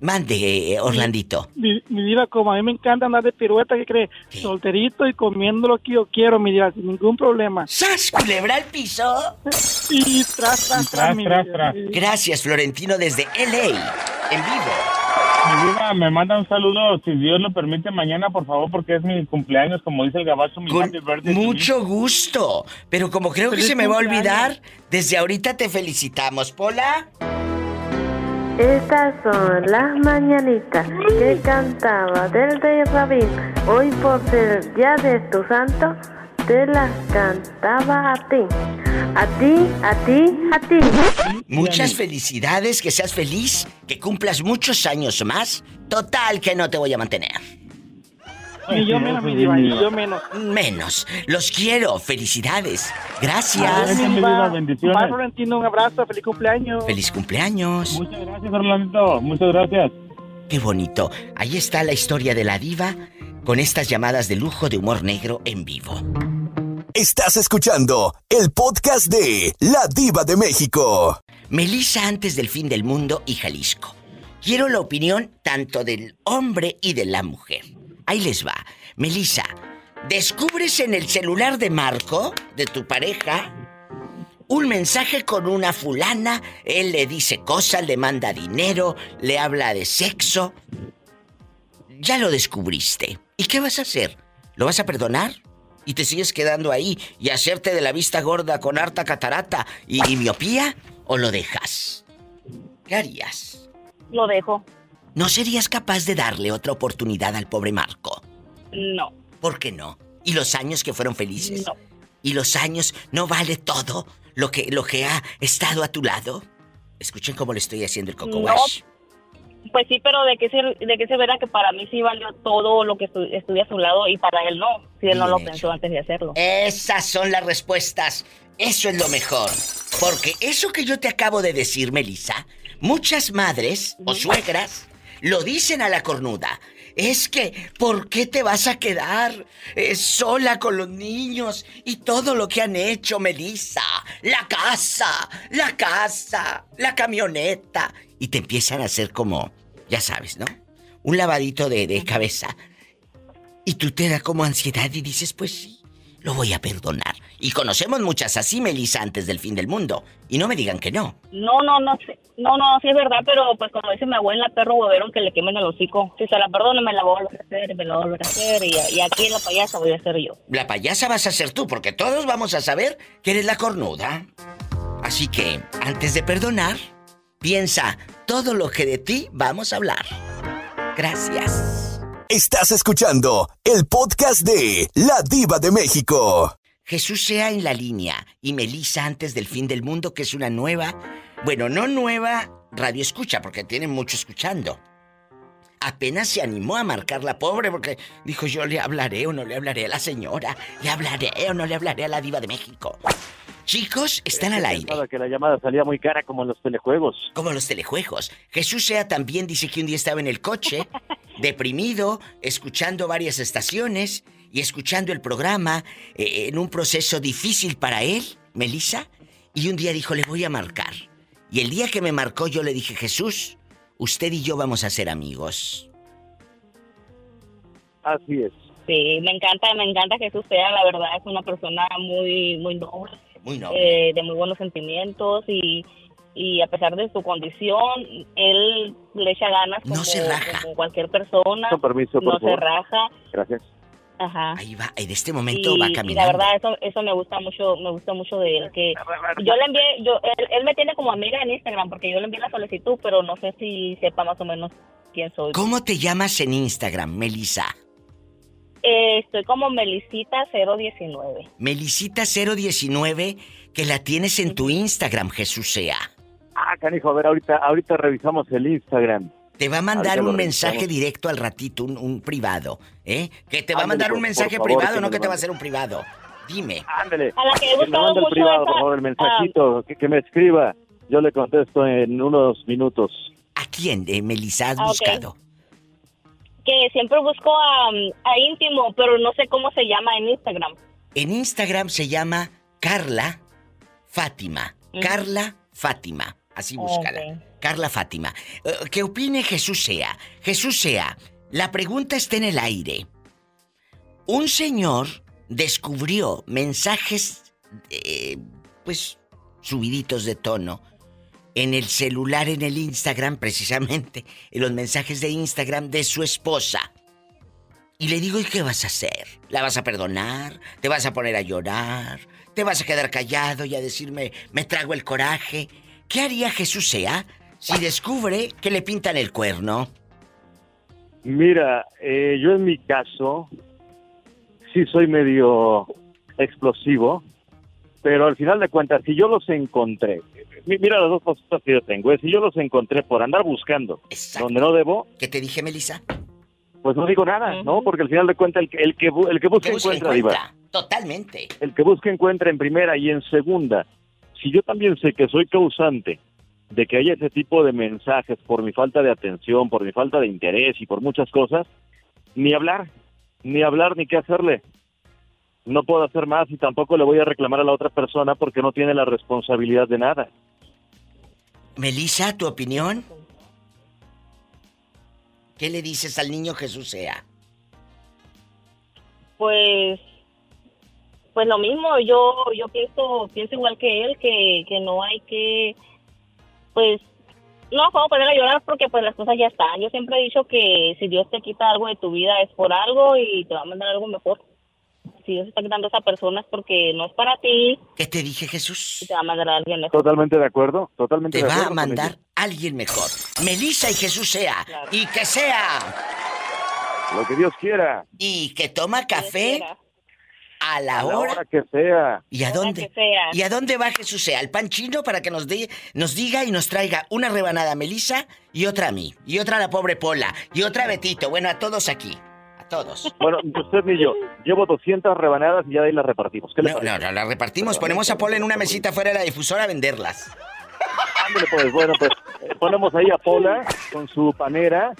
Speaker 2: mande, eh, Orlandito.
Speaker 10: Mi, mi diva, como a mí me encanta andar de pirueta, ¿qué cree? Solterito y comiendo lo que yo quiero, mi diva, sin ningún problema.
Speaker 2: ¡Sas, culebra al piso!
Speaker 10: Y tras, tras, tras, mi
Speaker 11: tras,
Speaker 10: diva.
Speaker 11: tras.
Speaker 2: Gracias, Florentino, desde LA, en vivo.
Speaker 11: Me manda un saludo, si Dios lo permite, mañana, por favor, porque es mi cumpleaños, como dice el gabacho, mi
Speaker 2: Con mucho gusto. Pero como creo que se me va a olvidar, desde ahorita te felicitamos, Pola.
Speaker 9: Estas son las mañanitas que cantaba del rey Rabín. Hoy por ser día de tu santo, te las cantaba a ti. A ti, a ti, a ti.
Speaker 2: Muchas felicidades, que seas feliz, que cumplas muchos años más. Total, que no te voy a mantener.
Speaker 10: Ni yo menos, mi diva, ni yo menos.
Speaker 2: Menos. Los quiero. Felicidades. Gracias.
Speaker 11: bendiciones.
Speaker 10: Bye, Florentino, un abrazo, feliz cumpleaños.
Speaker 2: Feliz cumpleaños.
Speaker 11: Muchas gracias, Orlandito. Muchas gracias.
Speaker 2: Qué bonito. Ahí está la historia de la diva con estas llamadas de lujo de humor negro en vivo.
Speaker 1: Estás escuchando el podcast de La Diva de México.
Speaker 2: Melissa antes del fin del mundo y Jalisco. Quiero la opinión tanto del hombre y de la mujer. Ahí les va. Melissa, ¿descubres en el celular de Marco, de tu pareja, un mensaje con una fulana? Él le dice cosas, le manda dinero, le habla de sexo. Ya lo descubriste. ¿Y qué vas a hacer? ¿Lo vas a perdonar? ¿Y te sigues quedando ahí y hacerte de la vista gorda con harta catarata y, y miopía? ¿O lo dejas? ¿Qué harías?
Speaker 12: Lo dejo.
Speaker 2: ¿No serías capaz de darle otra oportunidad al pobre Marco?
Speaker 12: No.
Speaker 2: ¿Por qué no? ¿Y los años que fueron felices?
Speaker 12: No.
Speaker 2: ¿Y los años no vale todo lo que, lo que ha estado a tu lado? Escuchen cómo le estoy haciendo el coco
Speaker 12: No.
Speaker 2: wash.
Speaker 12: Pues sí, pero de qué se, de qué se verá que para mí sí valió todo lo que estu- estuve a su lado y para él no, si él no lo
Speaker 2: hecho.
Speaker 12: pensó antes de hacerlo.
Speaker 2: Esas son las respuestas. Eso es lo mejor. Porque eso que yo te acabo de decir, Melissa, muchas madres o suegras lo dicen a la cornuda. Es que, ¿por qué te vas a quedar eh, sola con los niños y todo lo que han hecho, Melissa? La casa, la casa, la camioneta. Y te empiezan a hacer como, ya sabes, ¿no? Un lavadito de, de cabeza. Y tú te da como ansiedad y dices, pues sí, lo voy a perdonar. Y conocemos muchas así, Melissa, antes del fin del mundo. Y no me digan que no.
Speaker 12: No, no, no, no, no, sí es verdad, pero pues como dice mi abuela, perro bobero que le quemen el hocico. Si se la perdono, me la voy a volver a hacer, me la voy a volver a hacer, y, y aquí en la payasa voy a ser yo.
Speaker 2: La payasa vas a ser tú, porque todos vamos a saber que eres la cornuda. Así que, antes de perdonar, piensa todo lo que de ti vamos a hablar. Gracias.
Speaker 1: Estás escuchando el podcast de La Diva de México.
Speaker 2: Jesús sea en la línea y Melissa antes del fin del mundo, que es una nueva, bueno, no nueva radio escucha, porque tienen mucho escuchando. Apenas se animó a marcar la pobre porque dijo yo le hablaré o no le hablaré a la señora, le hablaré o no le hablaré a la diva de México. Chicos, están al aire.
Speaker 6: Que la llamada salía muy cara como en los telejuegos.
Speaker 2: Como los telejuegos. Jesús Sea también dice que un día estaba en el coche, deprimido, escuchando varias estaciones y escuchando el programa eh, en un proceso difícil para él, Melissa, y un día dijo, le voy a marcar. Y el día que me marcó yo le dije, Jesús, usted y yo vamos a ser amigos.
Speaker 6: Así es.
Speaker 12: Sí, me encanta, me encanta que Jesús sea, la verdad, es una persona muy, muy noble,
Speaker 2: Muy noble.
Speaker 12: eh, de muy buenos sentimientos y, y a pesar de su condición, él le echa ganas
Speaker 2: No
Speaker 12: como,
Speaker 2: se raja.
Speaker 12: como cualquier persona.
Speaker 6: Con permiso, por
Speaker 12: no se
Speaker 6: favor.
Speaker 12: raja.
Speaker 6: Gracias.
Speaker 12: Ajá.
Speaker 2: Ahí va, en este momento
Speaker 12: y,
Speaker 2: va
Speaker 12: y
Speaker 2: caminando.
Speaker 12: la verdad eso eso me gusta mucho me gusta mucho de él que yo le envié yo él, él me tiene como amiga en Instagram porque yo le envié la solicitud pero no sé si sepa más o menos quién soy
Speaker 2: ¿Cómo te llamas en Instagram, Melissa?
Speaker 12: Eh, estoy como Melisita 019
Speaker 2: Melisita 019, que la tienes en tu Instagram, Jesús sea.
Speaker 13: Ah, canijo, a ver, ahorita, ahorita revisamos el Instagram.
Speaker 2: Te va a mandar
Speaker 13: Ahorita
Speaker 2: un mensaje directo al ratito, un, un privado, ¿eh? Que te va a mandar un mensaje
Speaker 13: favor,
Speaker 2: privado,
Speaker 13: que
Speaker 2: no
Speaker 13: me
Speaker 2: que te va a hacer un privado. Dime.
Speaker 13: Ándale.
Speaker 12: a la que he
Speaker 13: Que me mande el
Speaker 12: mucho
Speaker 13: privado,
Speaker 12: esa-
Speaker 13: por favor, el mensajito, que, que me escriba. Yo le contesto en unos minutos.
Speaker 2: ¿A quién, eh, Melissa, has
Speaker 12: Ah, ok.
Speaker 2: buscado?
Speaker 12: Que siempre busco a, a íntimo pero no sé cómo se llama en Instagram
Speaker 2: En Instagram se llama Carla Fátima.
Speaker 12: Ujú.
Speaker 2: Carla Fátima. Así búscala. Carla Fátima. Eh, ¿Qué opine Jesús sea? Jesús sea, la pregunta está en el aire. Un señor descubrió mensajes, eh, pues, subiditos de tono en el celular, en el Instagram, precisamente, en los mensajes de Instagram de su esposa. Y le digo, ¿y qué vas a hacer? ¿La vas a perdonar? ¿Te vas a poner a llorar? ¿Te vas a quedar callado y a decirme, me trago el coraje? ¿Qué haría Jesús sea si descubre que le pintan el cuerno?
Speaker 13: Mira, eh, yo en mi caso sí soy medio explosivo, pero al final de cuentas, si yo los encontré, mira las dos cosas que yo tengo, es si yo los encontré por andar buscando donde no debo,
Speaker 2: ¿Qué te dije, Melissa?
Speaker 13: pues no digo nada, ¿no? Porque al final de cuentas el que, el que, bu- el que busca
Speaker 2: Que busca,
Speaker 13: encuentra, Diva.
Speaker 2: encuentra. Totalmente.
Speaker 13: El que busca encuentra en primera y en segunda. Si yo también sé que soy causante de que haya ese tipo de mensajes por mi falta de atención, por mi falta de interés y por muchas cosas, ni hablar, ni hablar ni qué hacerle. No puedo hacer más y tampoco le voy a reclamar a la otra persona porque no tiene la responsabilidad de nada.
Speaker 2: Melissa, ¿tu opinión? ¿Qué le dices al niño Jesús sea?
Speaker 12: Pues, pues lo mismo, yo, yo pienso, pienso igual que él, que, que no hay que, pues, no puedo poner a llorar porque pues las cosas ya están. Yo siempre he dicho que si Dios te quita algo de tu vida es por algo y te va a mandar algo mejor. Si Dios está quitando a esa persona es porque no es para ti
Speaker 2: ¿Qué te dije, Jesús?
Speaker 12: te va a mandar a alguien mejor.
Speaker 13: Totalmente de acuerdo, totalmente
Speaker 2: Te
Speaker 13: de
Speaker 2: va a mandar alguien mejor. Melissa y Jesús sea. Y que sea.
Speaker 13: Lo que Dios quiera,
Speaker 2: Y que toma café a la
Speaker 13: a la
Speaker 2: hora.
Speaker 13: hora que sea.
Speaker 2: ¿Y a dónde?
Speaker 12: que sea.
Speaker 2: ¿Y a dónde va Jesús sea? ¿Al pan chino para que nos, dé, nos diga y nos traiga una rebanada a Melissa y otra a mí? Y otra a la pobre Pola. Y otra a Betito. Bueno, a todos aquí. Todos.
Speaker 13: Bueno, ni usted ni yo. Llevo 200 rebanadas y ya de ahí las repartimos. ¿Qué le
Speaker 2: No, no, no, las repartimos. Ponemos a Pola en una mesita fuera de la difusora a venderlas.
Speaker 13: Ándale, pues, bueno, pues eh, ponemos ahí a Pola con su panera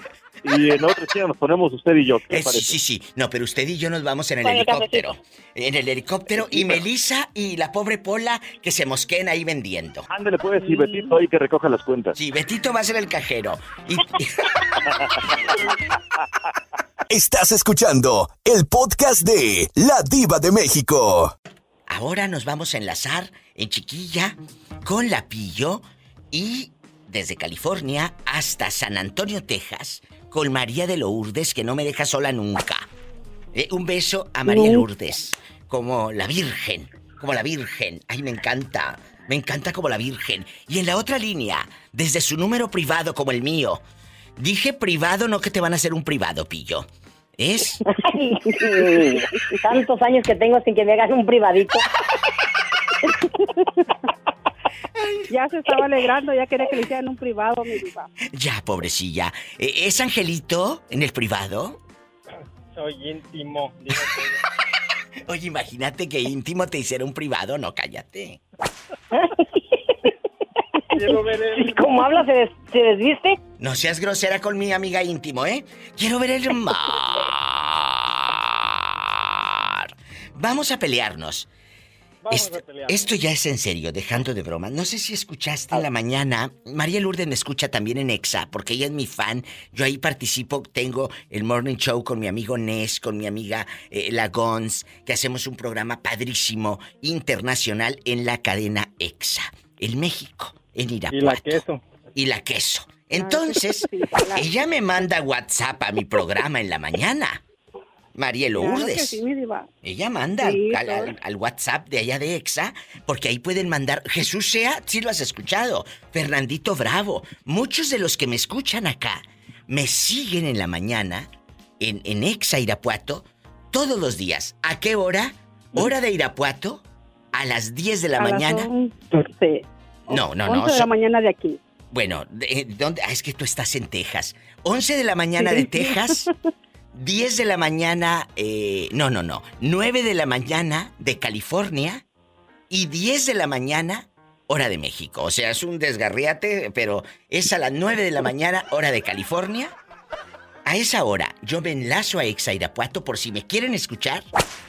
Speaker 13: y en otra esquina nos ponemos usted y yo. ¿Qué
Speaker 2: Eh, sí, sí, sí. No, pero usted y yo nos vamos en el helicóptero. En el helicóptero y Melissa y la pobre Pola que se mosqueen ahí vendiendo.
Speaker 13: Ándale, pues, y Betito ahí que recoja las cuentas.
Speaker 2: Sí, Betito va a ser el cajero. Y,
Speaker 1: Estás escuchando el podcast de La Diva de México.
Speaker 2: ahora nos vamos a enlazar en chiquilla con la Pillo y desde California hasta San Antonio, Texas, con María de Lourdes que no me deja sola nunca. Eh, un beso a María Lourdes, como la Virgen, como la Virgen. Ay, me encanta, me encanta como la Virgen. Y en la otra línea, desde su número privado como el mío. Dije privado, no que te van a hacer un privado, Pillo. ¿Es?
Speaker 14: Tantos años que tengo sin que me hagan un privadito.
Speaker 15: Ya se estaba alegrando, ya quería que le hicieran un privado, mi diva.
Speaker 2: Ya, pobrecilla. Eh, ¿Es Angelito en el privado?
Speaker 16: Soy íntimo.
Speaker 2: Oye, imagínate que íntimo te hiciera un privado. No, cállate.
Speaker 16: Quiero ver el...
Speaker 14: Como habla, se, des- se desviste.
Speaker 2: No seas grosera con mi amiga íntimo, ¿eh? Quiero ver el mar. Vamos a pelearnos.
Speaker 16: Vamos
Speaker 2: Esto,
Speaker 16: a pelear.
Speaker 2: esto ya es en serio, dejando de broma. No sé si escuchaste en la mañana. María Lourdes me escucha también en EXA, porque ella es mi fan. Yo ahí participo, tengo el morning show con mi amigo Ness, con mi amiga eh, La Gons, que hacemos un programa padrísimo, internacional, en la cadena EXA, en México, en Irapuato.
Speaker 16: Y la queso.
Speaker 2: Y la queso. Entonces, ella me manda WhatsApp a mi programa en la mañana. Marielo
Speaker 15: Claro
Speaker 2: Urdes.
Speaker 15: sí, mi diva.
Speaker 2: Ella manda
Speaker 15: Sí,
Speaker 2: al, al-
Speaker 15: claro.
Speaker 2: al WhatsApp de allá de Exa, porque ahí pueden mandar. Jesús sea, sí lo has escuchado. Fernandito Bravo. Muchos de los que me escuchan acá me siguen en la mañana en, en Exa Irapuato todos los días. ¿A qué hora? Hora de Irapuato a las 10 de la
Speaker 15: A las
Speaker 2: mañana.
Speaker 15: once.
Speaker 2: No, no,
Speaker 15: 11
Speaker 2: no.
Speaker 15: de la mañana de aquí.
Speaker 2: bueno, de- ¿dónde? Ah, es que tú estás en Texas. 11 de la mañana de. Texas. 10 de la mañana, eh, no, no, no. 9 de la mañana de California y 10 de la mañana, hora de México. O sea, es un desgarriate, pero es a las 9 de la mañana, hora de California. A esa hora yo me enlazo a Exa Irapuato por si me quieren escuchar.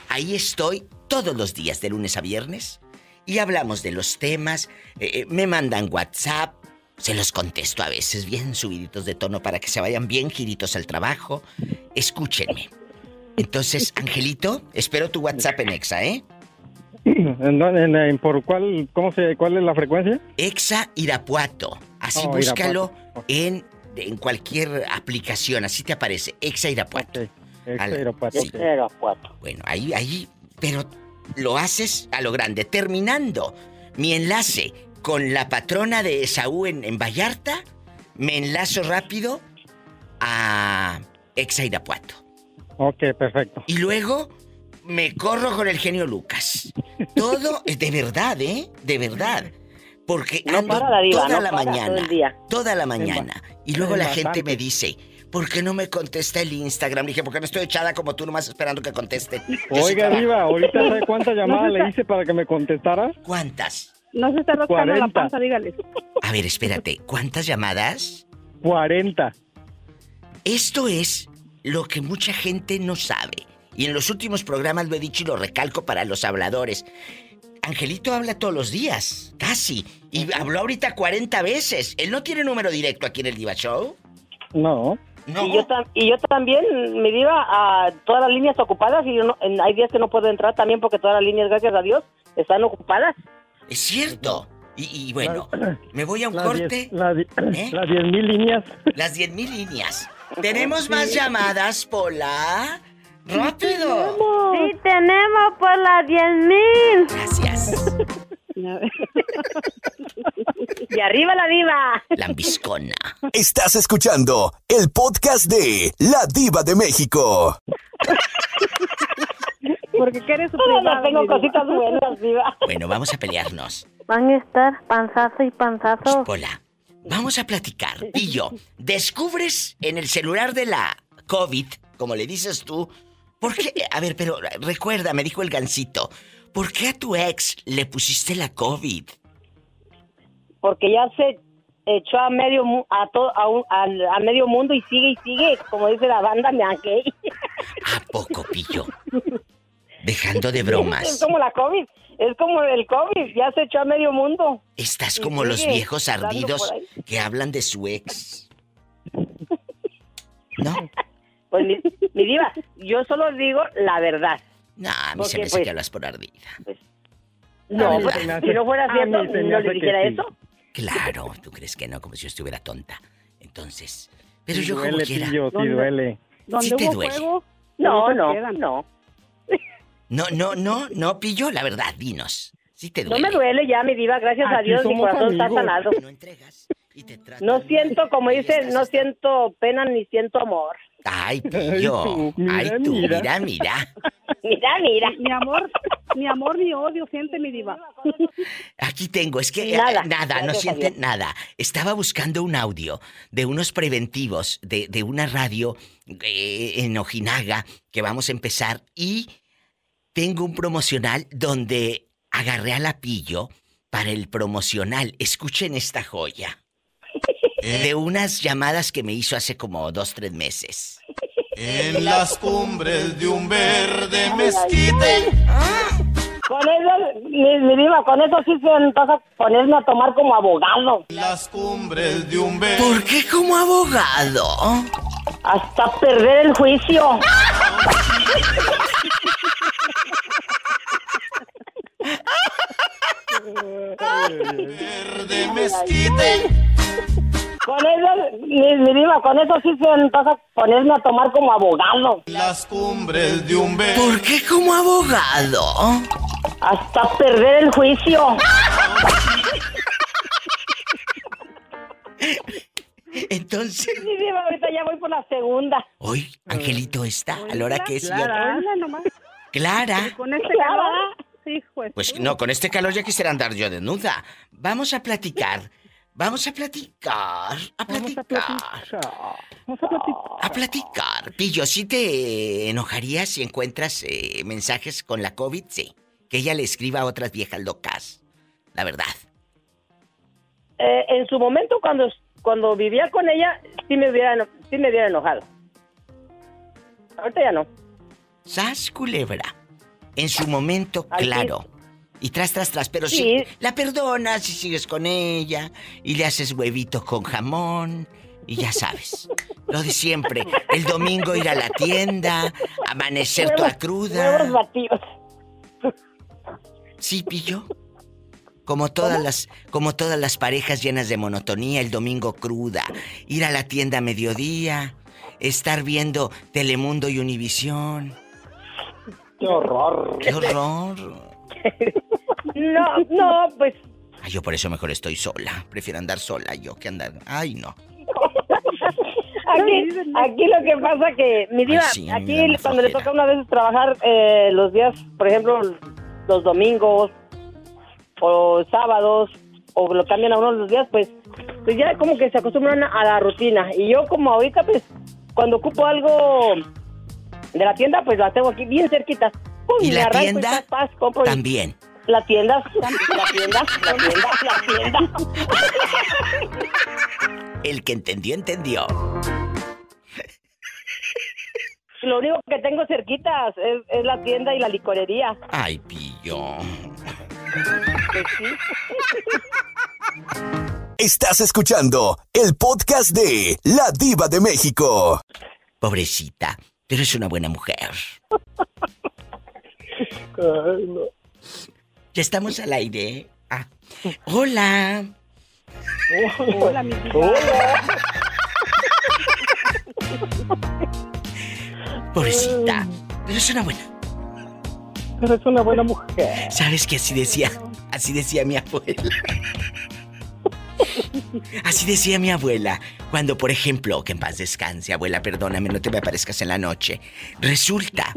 Speaker 2: Ahí estoy todos los días, de lunes a viernes. Y hablamos de los temas, eh, eh, me mandan WhatsApp, se los contesto a veces bien subiditos de tono para que se vayan bien giritos al trabajo. Escúchenme. Entonces, Angelito, espero tu WhatsApp en Exa, ¿eh?
Speaker 16: ¿En dónde- en- en- ¿Por cuál, cómo se, cuál es la frecuencia?
Speaker 2: Exa Irapuato. Así
Speaker 16: Oh,
Speaker 2: búscalo
Speaker 16: Irapuato.
Speaker 2: en, en cualquier aplicación, así te aparece. Exa Irapuato.
Speaker 16: Exa Irapuato,
Speaker 2: sí.
Speaker 16: ok.
Speaker 2: Bueno, ahí, ahí, pero lo haces a lo grande. Terminando mi enlace con la patrona de Esaú en, en Vallarta, me enlazo rápido a Exa Irapuato.
Speaker 16: Ok, perfecto.
Speaker 2: Y luego me corro con el genio Lucas. Todo es de verdad, ¿eh? De verdad. Porque
Speaker 14: No
Speaker 2: ando
Speaker 14: para la diva,
Speaker 2: toda
Speaker 14: no
Speaker 2: la
Speaker 14: para todo
Speaker 2: mañana.
Speaker 14: el día.
Speaker 2: Toda la mañana. Y luego
Speaker 16: es
Speaker 2: la gente me dice, ¿por qué no me contesta el Instagram? Le dije, porque no estoy echada como tú nomás esperando que conteste.
Speaker 16: Oiga. Diva, ¿ahorita sabe cuántas llamadas le hice para que me contestara?
Speaker 2: ¿Cuántas?
Speaker 15: No se está rascando la
Speaker 16: 40.
Speaker 15: panza, dígale.
Speaker 2: A ver, espérate, ¿cuántas llamadas?
Speaker 16: 40.
Speaker 2: Esto es lo que mucha gente no sabe. Y en los últimos programas lo he dicho y lo recalco para los habladores. Angelito habla todos los días, casi. Y habló ahorita 40 veces. Él no tiene número directo aquí en el Diva Show.
Speaker 16: No.
Speaker 2: No.
Speaker 14: Y yo, tam- y yo también, mi diva, a todas las líneas ocupadas y yo no- en- hay días que no puedo entrar también porque todas las líneas, gracias a Dios, están ocupadas.
Speaker 2: Es cierto. Y, y bueno, me voy a un
Speaker 16: Las
Speaker 2: corte.
Speaker 16: diez- Las die-
Speaker 2: ¿Eh?
Speaker 16: las 10 mil líneas.
Speaker 2: Las 10 mil líneas. ¿Tenemos más llamadas, Pola? ¡Rápido!
Speaker 9: Sí, tenemos por las 10 mil.
Speaker 2: Gracias.
Speaker 14: y arriba la diva.
Speaker 2: Lambiscona.
Speaker 1: Estás escuchando el podcast de La Diva de México.
Speaker 15: Porque quieres su privado,
Speaker 14: tengo cositas buenas, diva.
Speaker 2: Bueno, vamos a pelearnos.
Speaker 9: Van a estar panzazo y panzazo.
Speaker 2: Pola, vamos a platicar. Y yo, descubres en el celular de la COVID, como le dices tú, ¿por qué? A ver, pero recuerda, me dijo el gancito, ¿por qué a tu ex le pusiste la COVID?
Speaker 14: Porque ya se echó a medio a todo a, un- al- a medio mundo y sigue y sigue, como dice la banda Yankee.
Speaker 2: ¿A poco, pillo? Dejando de
Speaker 14: Es
Speaker 2: bromas.
Speaker 14: como la COVID, es como el COVID, ya se echó a medio mundo.
Speaker 2: Estás como los viejos ardidos que hablan de su ex. ¿No?
Speaker 14: Pues mi, mi diva, yo solo digo la verdad.
Speaker 2: No, a mí
Speaker 14: Porque,
Speaker 2: se me hace
Speaker 14: pues,
Speaker 2: que hablas por ardida.
Speaker 14: No, pues,
Speaker 2: me hace-
Speaker 14: si no fuera cierto, no le dijera
Speaker 16: sí.
Speaker 14: eso.
Speaker 2: Claro, tú crees que no, como si yo estuviera tonta. Entonces, pero
Speaker 16: Sí
Speaker 2: yo como
Speaker 16: duele,
Speaker 2: quiera.
Speaker 16: pillo, sí
Speaker 15: ¿Dónde?
Speaker 16: duele.
Speaker 15: Donde
Speaker 2: Sí te
Speaker 15: hubo
Speaker 2: duele.
Speaker 15: fuego,
Speaker 14: No, no,
Speaker 15: quedan.
Speaker 14: no.
Speaker 2: No, no, no, no, pillo, la verdad, dinos. Sí te
Speaker 14: No me duele ya, mi diva, gracias a
Speaker 16: Aquí
Speaker 14: Dios, mi corazón está sanado.
Speaker 2: No entregas y te tratan
Speaker 14: No
Speaker 2: bien.
Speaker 14: siento, como
Speaker 2: estás
Speaker 14: no siento pena ni siento amor.
Speaker 2: Ay, pillo. Ay, tú,
Speaker 16: mira.
Speaker 2: mira, mira.
Speaker 14: Mira, mira.
Speaker 15: Mi amor, mi amor, ni odio, siente mi diva.
Speaker 2: Aquí tengo, es que eh,
Speaker 14: Nada,
Speaker 2: nada, no
Speaker 14: a
Speaker 2: sienten nada. Estaba buscando un audio de unos preventivos de, de una radio eh, en Ojinaga que vamos a empezar y tengo un promocional donde agarré a la pillo para el promocional. Escuchen esta joya. De unas llamadas que me hizo hace como dos, tres meses.
Speaker 17: En las cumbres de un verde mezquite.
Speaker 14: Con eso, mi, mi diva, con eso sí se antoja ponerme a tomar como abogado.
Speaker 17: Las cumbres de un verde.
Speaker 2: ¿Por qué como abogado?
Speaker 14: Hasta perder el juicio.
Speaker 17: Verde mezquite.
Speaker 14: Con eso, mi, mi diva, con eso sí se vas a ponerme a tomar como abogado.
Speaker 17: Las cumbres de un ver.
Speaker 2: ¿Por qué como abogado?
Speaker 14: Hasta perder el juicio.
Speaker 2: Entonces.
Speaker 14: Diva, ahorita ya voy por la segunda.
Speaker 2: Hoy, Angelito está a la hora que es.
Speaker 15: Clara.
Speaker 2: Clara.
Speaker 15: Con este calor. Pues.
Speaker 2: Pues no, con este calor ya quisiera andar yo desnuda. Vamos a platicar. Vamos a platicar. A platicar.
Speaker 15: Vamos a platicar.
Speaker 2: A platicar. Pillo, ¿sí te enojarías si encuentras eh, mensajes con la COVID? Sí. Que ella le escriba a otras viejas locas. La verdad.
Speaker 14: Eh, en su momento, cuando, cuando vivía con ella, sí me hubiera, sí me hubiera enojado. Ahorita ya no.
Speaker 2: Sas culebra. En su momento, claro. Y tras, tras, tras. Pero sí.
Speaker 14: Sí.
Speaker 2: la perdonas y sigues con ella. Y le haces huevitos con jamón. Y ya sabes. Lo de siempre. El domingo ir a la tienda. Amanecer toda cruda.
Speaker 14: Huevos batidos.
Speaker 2: Sí, pillo. Como todas las, como todas las parejas llenas de monotonía, el domingo cruda, ir a la tienda a mediodía, estar viendo Telemundo y Univisión.
Speaker 6: Qué horror.
Speaker 2: ¡Qué horror!
Speaker 14: No, no, pues
Speaker 2: Ay, yo por eso mejor estoy sola. Prefiero andar sola yo que andar. Ay, no.
Speaker 14: aquí, aquí lo que pasa que, mi diva,
Speaker 2: Ay, sí,
Speaker 14: aquí cuando le toca una vez trabajar eh, los días, por ejemplo, los domingos o sábados, o lo cambian a uno los días, pues, pues ya como que se acostumbran a la rutina. Y yo como ahorita, pues, cuando ocupo algo de la tienda, pues la tengo aquí bien cerquita. Pum,
Speaker 2: ¿Y
Speaker 14: me
Speaker 2: la
Speaker 14: arranco
Speaker 2: tienda?
Speaker 14: paz, paz, compro y-
Speaker 2: También.
Speaker 14: La tienda, la tienda, la tienda, la tienda.
Speaker 2: El que entendió, entendió.
Speaker 14: Lo único que tengo cerquitas es, es la tienda y la licorería.
Speaker 2: Ay, pillo.
Speaker 1: Estás escuchando el podcast de La Diva de México.
Speaker 2: Pobrecita, pero es una buena mujer.
Speaker 6: Ay, no.
Speaker 2: Ya estamos al aire. Ah. Hola.
Speaker 15: Hola, mi diva.
Speaker 2: Pobrecita. Pero es una buena.
Speaker 6: Pero es una buena mujer.
Speaker 2: ¿Sabes que así decía? Así decía mi abuela. Así decía mi abuela. Cuando, por ejemplo, que en paz descanse, abuela, perdóname, no te me aparezcas en la noche. Resulta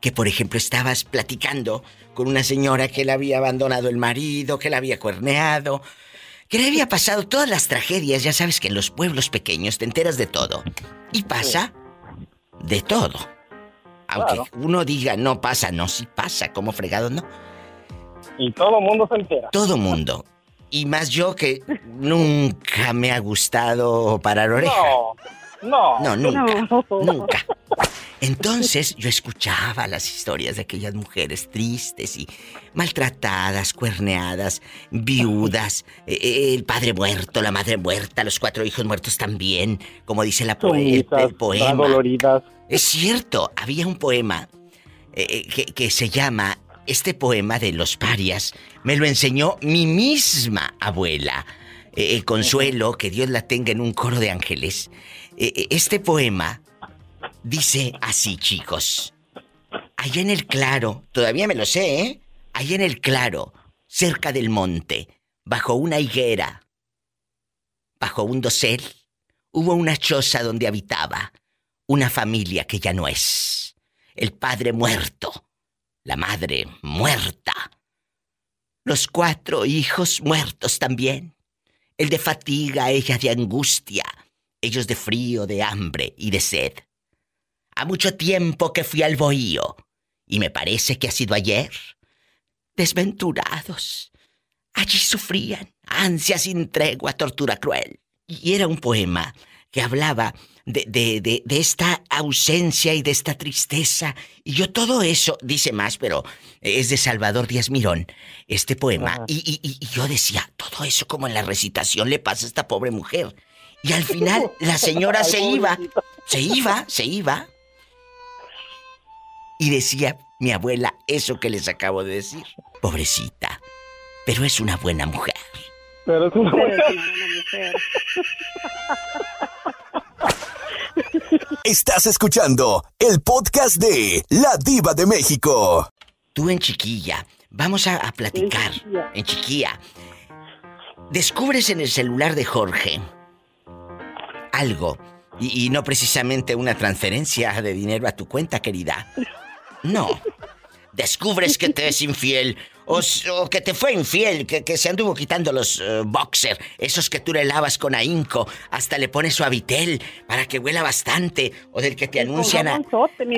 Speaker 2: que, por ejemplo, estabas platicando con una señora que le había abandonado el marido, que la había cuerneado, que le había pasado todas las tragedias. Ya sabes que en los pueblos pequeños te enteras de todo. Y pasa de todo. Aunque
Speaker 6: Claro.
Speaker 2: uno diga no pasa, no, sí pasa, como fregado, no.
Speaker 6: Y todo el mundo se entera.
Speaker 2: Todo mundo. Y más yo que nunca me ha gustado parar oreja.
Speaker 6: No,
Speaker 2: No,
Speaker 6: no.
Speaker 2: nunca.
Speaker 15: No.
Speaker 2: Nunca. Entonces yo escuchaba las historias de aquellas mujeres tristes y maltratadas, cuerneadas, viudas, eh, eh, el padre muerto, la madre muerta, los cuatro hijos muertos también, como dice la po- el, poema.
Speaker 6: doloridas.
Speaker 2: Es cierto, había un poema eh, eh, que, que se llama, este poema de los parias, me lo enseñó mi misma abuela, eh, Consuelo, que Dios la tenga en un coro de ángeles. Eh, eh, este poema dice así, chicos. Allá en el claro, todavía me lo sé, ¿eh? Allá en el claro, cerca del monte, bajo una higuera, bajo un dosel, hubo una choza donde habitaba una familia que ya no es. El padre muerto, la madre muerta, los cuatro hijos muertos también. El de fatiga, ella de angustia, ellos de frío, de hambre y de sed. Ha mucho tiempo que fui al bohío, y me parece que ha sido ayer. Desventurados. Allí sufrían ansia sin tregua, tortura cruel. Y era un poema que hablaba de, de, de, de esta ausencia y de esta tristeza. Y yo todo eso, dice más, pero es de Salvador Díaz Mirón, este poema. Y, y- y- yo decía, todo eso como en la recitación le pasa a esta pobre mujer. Y al final la señora se iba, se iba, se iba. Y decía mi abuela eso que les acabo de decir. Pobrecita, pero es una buena mujer.
Speaker 6: Pero es una
Speaker 15: mujer.
Speaker 1: Estás escuchando el podcast de La Diva de México.
Speaker 2: Tú en chiquilla, vamos a, a platicar. En chiquilla. Descubres en el celular de Jorge algo. Y, y no precisamente una transferencia de dinero a tu cuenta, querida. No. Descubres que te es infiel. O, que te fue infiel, que, que se anduvo quitando los eh, boxer, esos que tú le lavas con ahínco, hasta le pones suavitel para que huela bastante, o del que te anuncian a-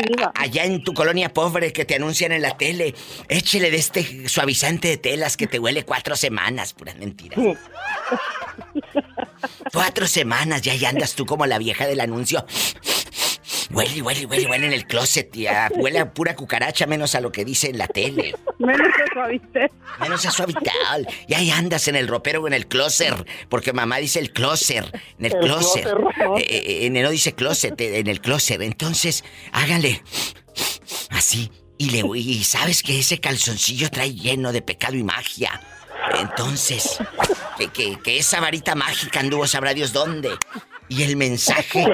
Speaker 15: diva.
Speaker 2: allá en tu colonia pobre que te anuncian en la tele, échele de este suavizante de telas que te huele cuatro semanas, puras mentiras. Cuatro semanas ya ya andas tú como la vieja del anuncio. Huele, huele, huele, huele en el closet, ya. Huele a pura cucaracha menos a lo que dice en la tele.
Speaker 15: Menos que suavitel.
Speaker 2: Menos a suavital. Y ahí andas en el ropero o en el closet. Porque mamá dice el closet. En el,
Speaker 15: El
Speaker 2: closet.
Speaker 15: closet.
Speaker 2: Eh, eh, en el- no dice closet, eh, en el closet. Entonces, háganle así. Y, le, y sabes que ese calzoncillo trae lleno de pecado y magia. Entonces, que, que- que esa varita mágica anduvo sabrá Dios dónde. Y el mensaje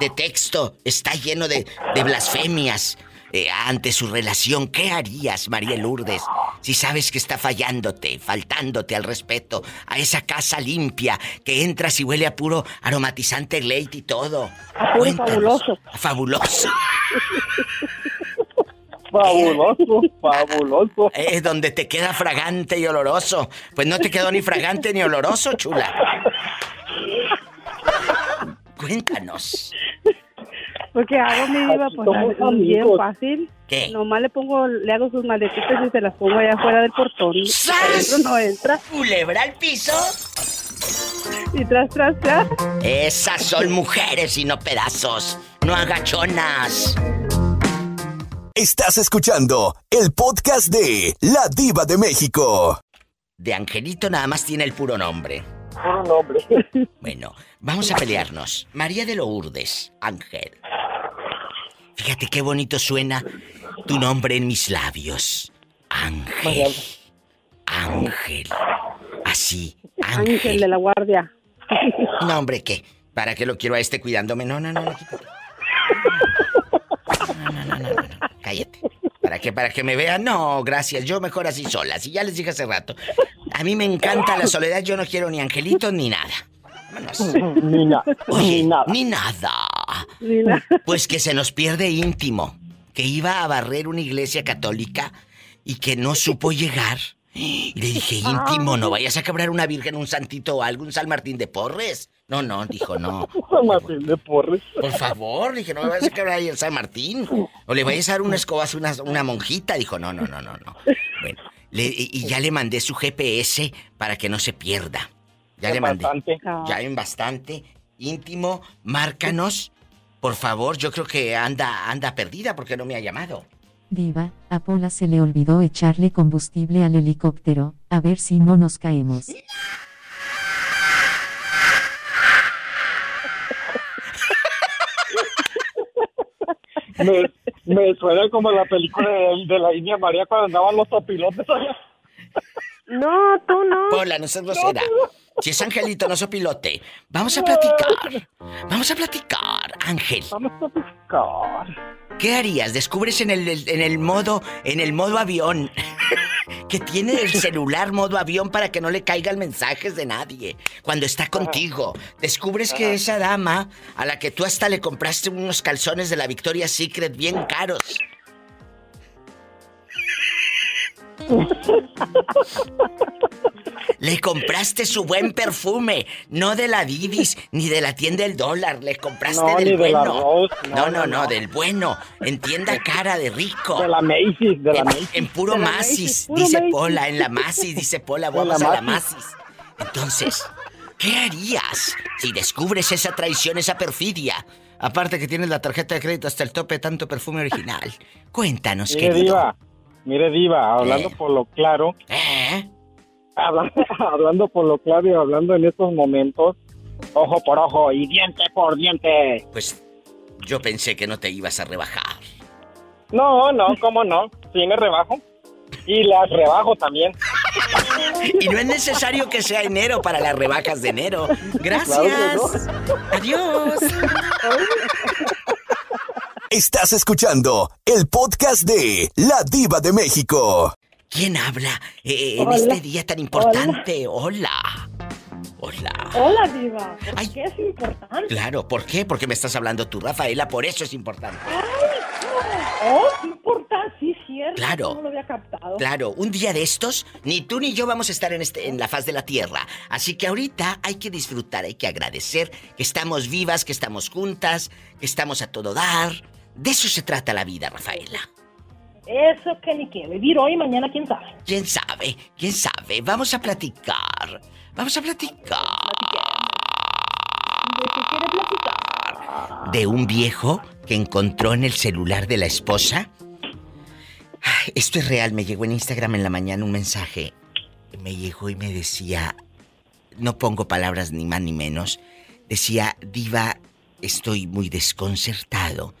Speaker 2: de texto está lleno de, de blasfemias eh, ante su relación. ¿Qué harías, María Lourdes, si sabes que está fallándote, faltándote al respeto a esa casa limpia que entras y huele a puro aromatizante Glade y todo?
Speaker 15: puro fabuloso.
Speaker 2: Fabuloso.
Speaker 6: Fabuloso, fabuloso.
Speaker 2: Es donde te queda fragante y oloroso. Pues no te quedó ni fragante ni oloroso, chula. Cuéntanos.
Speaker 15: Porque hago mi diva, pues es bien fácil.
Speaker 2: ¿Qué?
Speaker 15: Nomás le pongo, le hago sus maletitas y se las pongo allá afuera del portón.
Speaker 2: ¡Sas!
Speaker 15: No entra.
Speaker 2: Culebra al piso.
Speaker 15: Y tras, tras, tras.
Speaker 2: Esas son mujeres y no pedazos. No agachonas.
Speaker 1: Estás escuchando el podcast de La Diva de México.
Speaker 2: De Angelito nada más tiene el puro nombre.
Speaker 6: Puro nombre.
Speaker 2: Bueno, vamos a pelearnos. María de Lourdes, Ángel. Fíjate qué bonito suena tu nombre en mis labios. Ángel. Ángel. Así,
Speaker 15: Ángel
Speaker 2: Ángel.
Speaker 15: de la guardia.
Speaker 2: No, hombre, ¿qué? ¿Para qué lo quiero a este cuidándome? No, no, no. No, no, no, no, no, no. Cállate. ¿Para qué? ¿Para que me vean? No, gracias. Yo mejor así sola. Si ya les dije hace rato. A mí me encanta la soledad. Yo no quiero ni angelitos ni nada. Vámonos.
Speaker 6: Ni nada.
Speaker 2: Oye,
Speaker 6: Ni nada.
Speaker 2: ni nada. Pues que se nos pierde íntimo. Que iba a barrer una iglesia católica y que no supo llegar. Y le dije, íntimo, no vayas a quebrar una virgen, un santito o algo, un San Martín de Porres. No, no, dijo, no.
Speaker 6: San Martín de Porres.
Speaker 2: Por favor, dije, no me vayas a quebrar ahí el San Martín. O le vayas a dar una escobazo a una, una monjita. Dijo, no, no, no, no, no. Bueno, le- y ya le mandé su GPS para que no se pierda. Ya
Speaker 6: En
Speaker 2: le mandé.
Speaker 6: bastante.
Speaker 2: Ya en bastante. Íntimo, márcanos. Por favor, yo creo que anda, anda perdida porque no me ha llamado.
Speaker 18: Diva, a Pola se le olvidó echarle combustible al helicóptero, a ver si no nos caemos.
Speaker 6: Me, me suena como la película de, de la India María cuando andaban los topilotes allá.
Speaker 15: No, tú no.
Speaker 2: Pola, no seas grosera. Si es Angelito, no soy pilote. Vamos a platicar. Vamos a platicar, Ángel.
Speaker 6: Vamos a buscar.
Speaker 2: ¿Qué harías? Descubres en el, en el modo, en el modo avión, que tiene el celular modo avión para que no le caigan mensajes de nadie cuando está contigo. Descubres que esa dama, a la que tú hasta le compraste unos calzones de la Victoria's Secret bien caros. Le compraste su buen perfume, no de la Didis ni de la tienda del dólar, le compraste
Speaker 6: No,
Speaker 2: del
Speaker 6: ni de la
Speaker 2: bueno.
Speaker 6: Rose,
Speaker 2: no,
Speaker 6: no,
Speaker 2: no, no, del bueno. En tienda cara de rico.
Speaker 6: De la Macy's, de la
Speaker 2: en,
Speaker 6: Macy's.
Speaker 2: en puro
Speaker 6: De la
Speaker 2: Macy's,
Speaker 6: puro
Speaker 2: dice
Speaker 6: Macy's.
Speaker 2: Pola, en la Macy's, dice Pola,
Speaker 6: De la
Speaker 2: vamos a la
Speaker 6: Macy's.
Speaker 2: Entonces, ¿qué harías si descubres esa traición, esa perfidia? Aparte que tienes la tarjeta de crédito hasta el tope de tanto perfume original. Cuéntanos, querido.
Speaker 6: Diva, mire, Diva, hablando
Speaker 2: Eh.
Speaker 6: por lo claro,
Speaker 2: ¿Eh?
Speaker 6: habla- hablando por lo claro y hablando en estos momentos, ojo por ojo y diente por diente.
Speaker 2: Pues yo pensé que no te ibas a rebajar.
Speaker 6: No, no, cómo no, sí me rebajo. Y las rebajo también.
Speaker 2: Y no es necesario que sea enero para las rebajas de enero. Gracias.
Speaker 1: Claro
Speaker 2: Adiós.
Speaker 1: Estás escuchando el podcast de La Diva de México.
Speaker 2: ¿Quién habla eh, en
Speaker 19: Hola.
Speaker 2: este día tan importante? Hola. Hola.
Speaker 19: Hola, Diva. ¿Por qué es importante?
Speaker 2: Claro, ¿por qué? Porque me estás hablando tú, Rafaela, por eso es importante.
Speaker 19: Oh, qué importante, sí, cierto.
Speaker 2: Claro.
Speaker 19: No lo había captado.
Speaker 2: Claro, un día de estos, ni tú ni yo vamos a estar en, este, en la faz de la tierra. Así que ahorita hay que disfrutar, hay que agradecer que estamos vivas, que estamos juntas, que estamos a todo dar. De eso se trata la vida, Rafaela.
Speaker 19: Eso que ni qué. Vivir hoy y mañana, quién sabe.
Speaker 2: ¿Quién sabe? ¿Quién sabe? Vamos a platicar. Vamos a platicar.
Speaker 19: ¿De qué quiere platicar?
Speaker 2: De un viejo que encontró en el celular de la esposa. Esto es real, me llegó en Instagram en la mañana un mensaje. Me llegó y me decía, no pongo palabras ni más ni menos, decía, diva, estoy muy desconcertado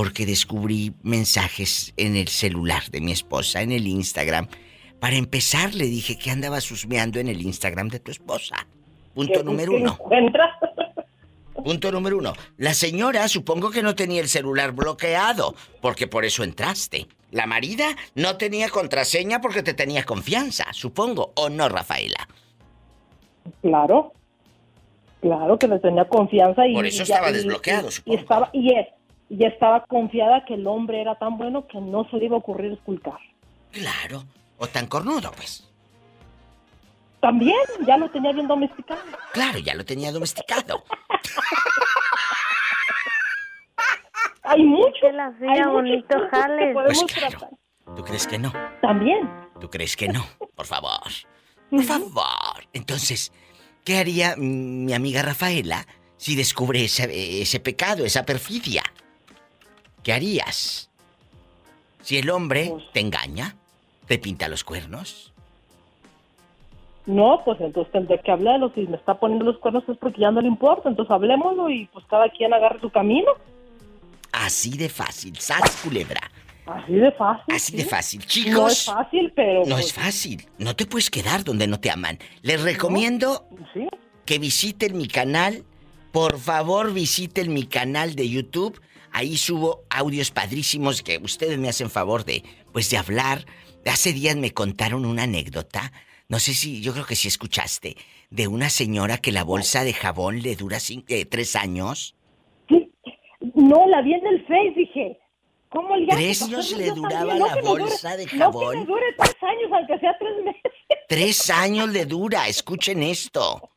Speaker 2: porque descubrí mensajes en el celular de mi esposa, en el Instagram. Para empezar, le dije que andaba susmeando en el Instagram de tu esposa. Punto
Speaker 19: ¿Qué-
Speaker 2: número uno.
Speaker 19: encuentra?
Speaker 2: Punto número uno. La señora supongo que no tenía el celular bloqueado, porque por eso entraste. La marida no tenía contraseña porque te tenía confianza, supongo. ¿O no, Rafaela?
Speaker 19: Claro. Claro que le tenía confianza y...
Speaker 2: Por eso
Speaker 19: y
Speaker 2: estaba desbloqueado,
Speaker 19: y-
Speaker 2: supongo.
Speaker 19: Y estaba, y, y estaba confiada que el hombre era tan bueno que no se le iba a ocurrir esculcar.
Speaker 2: Claro. O tan cornudo, pues.
Speaker 19: También, ya lo tenía bien domesticado.
Speaker 2: Claro, ya lo tenía domesticado.
Speaker 19: Hay mucho.
Speaker 9: Que la hacía bonito, jale.
Speaker 2: Pues claro. ¿Tú crees que no?
Speaker 19: También.
Speaker 2: ¿Tú crees que no? Por favor. Por favor. Entonces, ¿qué haría mi amiga Rafaela si descubre ese, ese pecado, esa perfidia? ¿Qué harías? Si el hombre te engaña, te pinta los cuernos.
Speaker 19: No, pues entonces tendré que hablarlo. Si me está poniendo los cuernos es porque ya no le importa. Entonces hablémoslo y pues cada quien agarre su camino.
Speaker 2: Así de fácil, sas culebra.
Speaker 19: Así de fácil.
Speaker 2: Así de fácil,
Speaker 19: No
Speaker 2: chicos.
Speaker 19: es fácil, pero...
Speaker 2: No
Speaker 19: pues,
Speaker 2: es fácil. No te puedes quedar donde no te aman. Les recomiendo que visiten mi canal. Por favor, visiten mi canal de YouTube. Ahí subo audios padrísimos que ustedes me hacen favor de, pues, de hablar. Hace días me contaron una anécdota. No sé si, yo creo que sí escuchaste, de una señora que la bolsa de jabón le dura cin- eh, tres años.
Speaker 19: No, la vi en el Face, dije. ¿Cómo le
Speaker 2: Tres años le duraba?
Speaker 19: No
Speaker 2: la
Speaker 19: me dure-
Speaker 2: bolsa de
Speaker 19: No que
Speaker 2: jabón.
Speaker 19: dure tres años, aunque sea tres meses.
Speaker 2: Tres años le dura. Escuchen esto.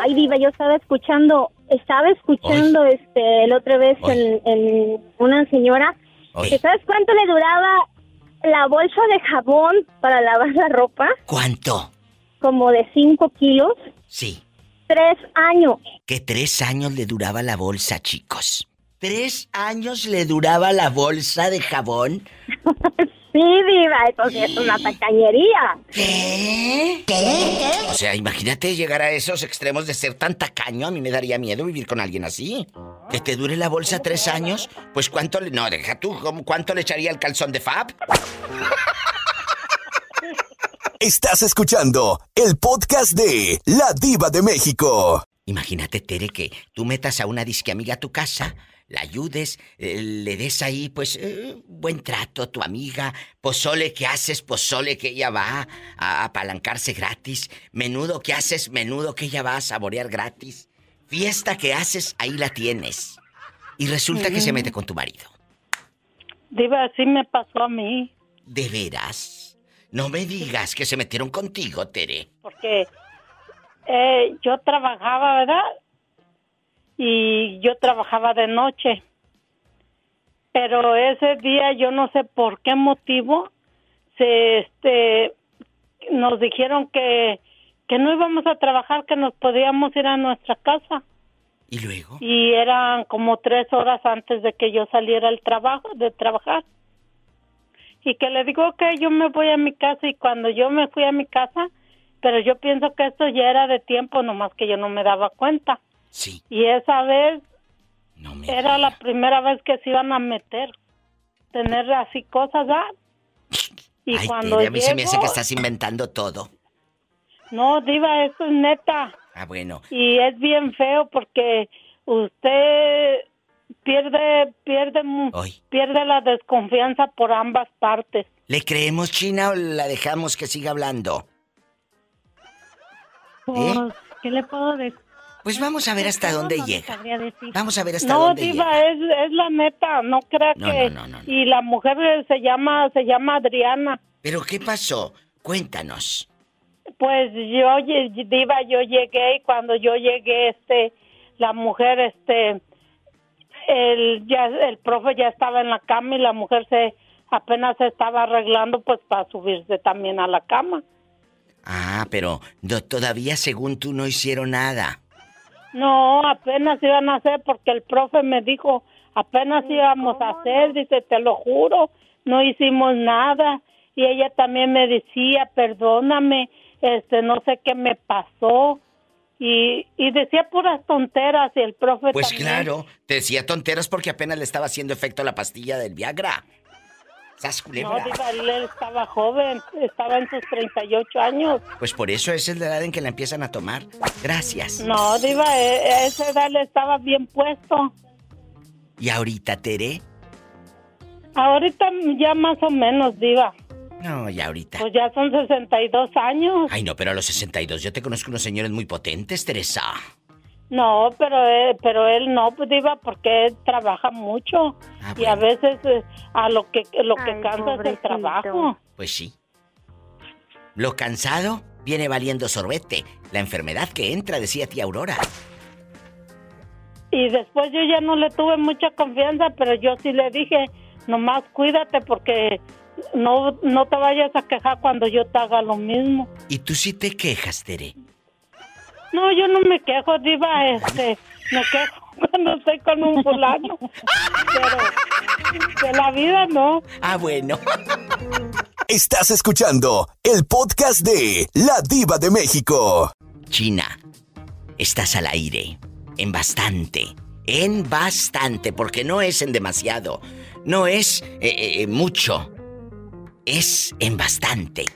Speaker 12: Ay, Diva, yo estaba escuchando, estaba escuchando este, la otra vez en, en una señora.
Speaker 2: Oy.
Speaker 12: que ¿Sabes cuánto le duraba la bolsa de jabón para lavar la ropa?
Speaker 2: ¿Cuánto?
Speaker 12: Como de 5 kilos.
Speaker 2: Sí.
Speaker 12: Tres años.
Speaker 2: Que tres años le duraba la bolsa, chicos. ¿Tres años le duraba la bolsa de jabón?
Speaker 12: Sí, Diva, eso sí es una tacañería.
Speaker 2: ¿Qué? O sea, imagínate llegar a esos extremos de ser tan tacaño. A mí me daría miedo vivir con alguien así. Que te dure la bolsa tres años. Pues cuánto le... No, deja tú. ¿cómo- ¿Cuánto le echaría el calzón de Fab?
Speaker 1: Estás escuchando el podcast de La Diva de México.
Speaker 2: Imagínate, Tere, que tú metas a una disque amiga a tu casa, la ayudes, eh, le des ahí, pues, eh, buen trato a tu amiga, pozole que haces, pozole que ella va a apalancarse gratis, menudo que haces, menudo que ella va a saborear gratis, fiesta que haces, ahí la tienes. Y resulta que se mete con tu marido.
Speaker 19: Diva, así me pasó a mí,
Speaker 2: ¿De veras? No me digas que se metieron contigo, Tere.
Speaker 19: porque eh, yo trabajaba, ¿verdad? Y yo trabajaba de noche. Pero ese día, yo no sé por qué motivo, se, este, nos dijeron que, que no íbamos a trabajar, que nos podíamos ir a nuestra casa.
Speaker 2: ¿Y luego?
Speaker 19: Y eran como tres horas antes de que yo saliera al trabajo, de trabajar. Y que le digo que yo me voy a mi casa y cuando yo me fui a mi casa, pero yo pienso que esto ya era de tiempo, nomás que yo no me daba cuenta.
Speaker 2: Sí.
Speaker 19: Y esa vez era la primera vez que se iban a meter, tener así cosas, ¿ah? Y
Speaker 2: Ay,
Speaker 19: cuando
Speaker 2: Tere, a mí se me hace
Speaker 19: llego-
Speaker 2: que estás inventando todo.
Speaker 19: No, Diva, esto es neta.
Speaker 2: Ah, bueno.
Speaker 19: Y es bien feo porque usted pierde, pierde, mu- pierde la desconfianza por ambas partes.
Speaker 2: ¿Le creemos, China, o la dejamos que siga hablando?
Speaker 20: Pues,
Speaker 2: ¿Eh?
Speaker 20: ¿qué le puedo decir?
Speaker 2: Pues vamos a ver hasta dónde
Speaker 20: No
Speaker 2: llega. Vamos a ver hasta
Speaker 19: No,
Speaker 2: dónde
Speaker 19: Diva,
Speaker 2: llega.
Speaker 19: es, es la neta, no crea
Speaker 2: No,
Speaker 19: que...
Speaker 2: no, no, no,
Speaker 19: Y la mujer se llama, se llama Adriana.
Speaker 2: ¿Pero qué pasó? Cuéntanos.
Speaker 19: Pues yo, Diva, yo llegué y cuando yo llegué, este, la mujer, este, el, ya, el profe ya estaba en la cama y la mujer se apenas se estaba arreglando pues para subirse también a la cama.
Speaker 2: Ah, pero no- todavía según tú no hicieron nada.
Speaker 19: No, apenas iban a hacer porque el profe me dijo, apenas íbamos a hacer, dice, te lo juro, no hicimos nada. Y ella también me decía, perdóname, este, no sé qué me pasó. Y, y decía puras tonteras y el profe
Speaker 2: Pues
Speaker 19: también.
Speaker 2: claro, te decía tonteras porque apenas le estaba haciendo efecto la pastilla del Viagra. ¿Sas
Speaker 19: No, diva, él estaba joven, estaba en sus 38 años.
Speaker 2: Pues por eso esa es la edad en que la empiezan a tomar. Gracias.
Speaker 19: No, diva, e- a esa edad le estaba bien puesto.
Speaker 2: ¿Y ahorita, Tere?
Speaker 19: Ahorita ya más o menos, diva.
Speaker 2: No, ya ahorita.
Speaker 19: Pues ya son 62 años.
Speaker 2: Ay, no, pero a los 62 yo te conozco unos señores muy potentes, Teresa.
Speaker 19: No, pero él, pero él no, pues diva, porque él trabaja mucho y a veces eh, a lo que lo que cansa es el trabajo.
Speaker 2: Pues sí. Lo cansado viene valiendo sorbete. La enfermedad que entra, decía tía Aurora.
Speaker 19: Y después yo ya no le tuve mucha confianza, pero yo sí le dije, nomás cuídate porque no no te vayas a quejar cuando yo te haga lo mismo.
Speaker 2: Y tú sí te quejas, Tere.
Speaker 19: No, yo no me quejo, diva, este, me quejo cuando estoy con un fulano, pero de la vida no.
Speaker 2: Ah, bueno.
Speaker 1: Estás escuchando el podcast de La Diva de México.
Speaker 2: China, estás al aire. En bastante. En bastante, porque no es en demasiado. No es eh, eh, mucho. Es en bastante.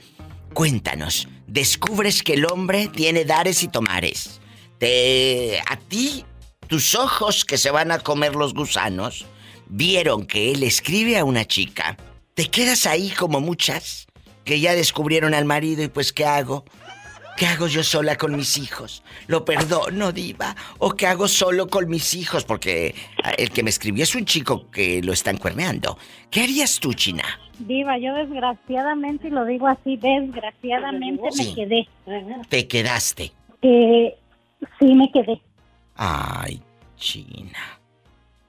Speaker 2: Cuéntanos, descubres que el hombre tiene dares y tomares. Te. a ti, tus ojos que se van a comer los gusanos, vieron que él escribe a una chica. Te quedas ahí como muchas que ya descubrieron al marido y pues ¿qué hago? ¿Qué hago yo sola con mis hijos? ¿Lo perdono, diva? ¿O qué hago solo con mis hijos? Porque ah, el que me escribió es un chico que lo están cuerneando. ¿Qué harías tú, China?
Speaker 20: Diva, yo desgraciadamente, y lo digo así, desgraciadamente
Speaker 2: Sí.
Speaker 20: me quedé.
Speaker 2: Te quedaste.
Speaker 20: Que sí me quedé.
Speaker 2: Ay, China.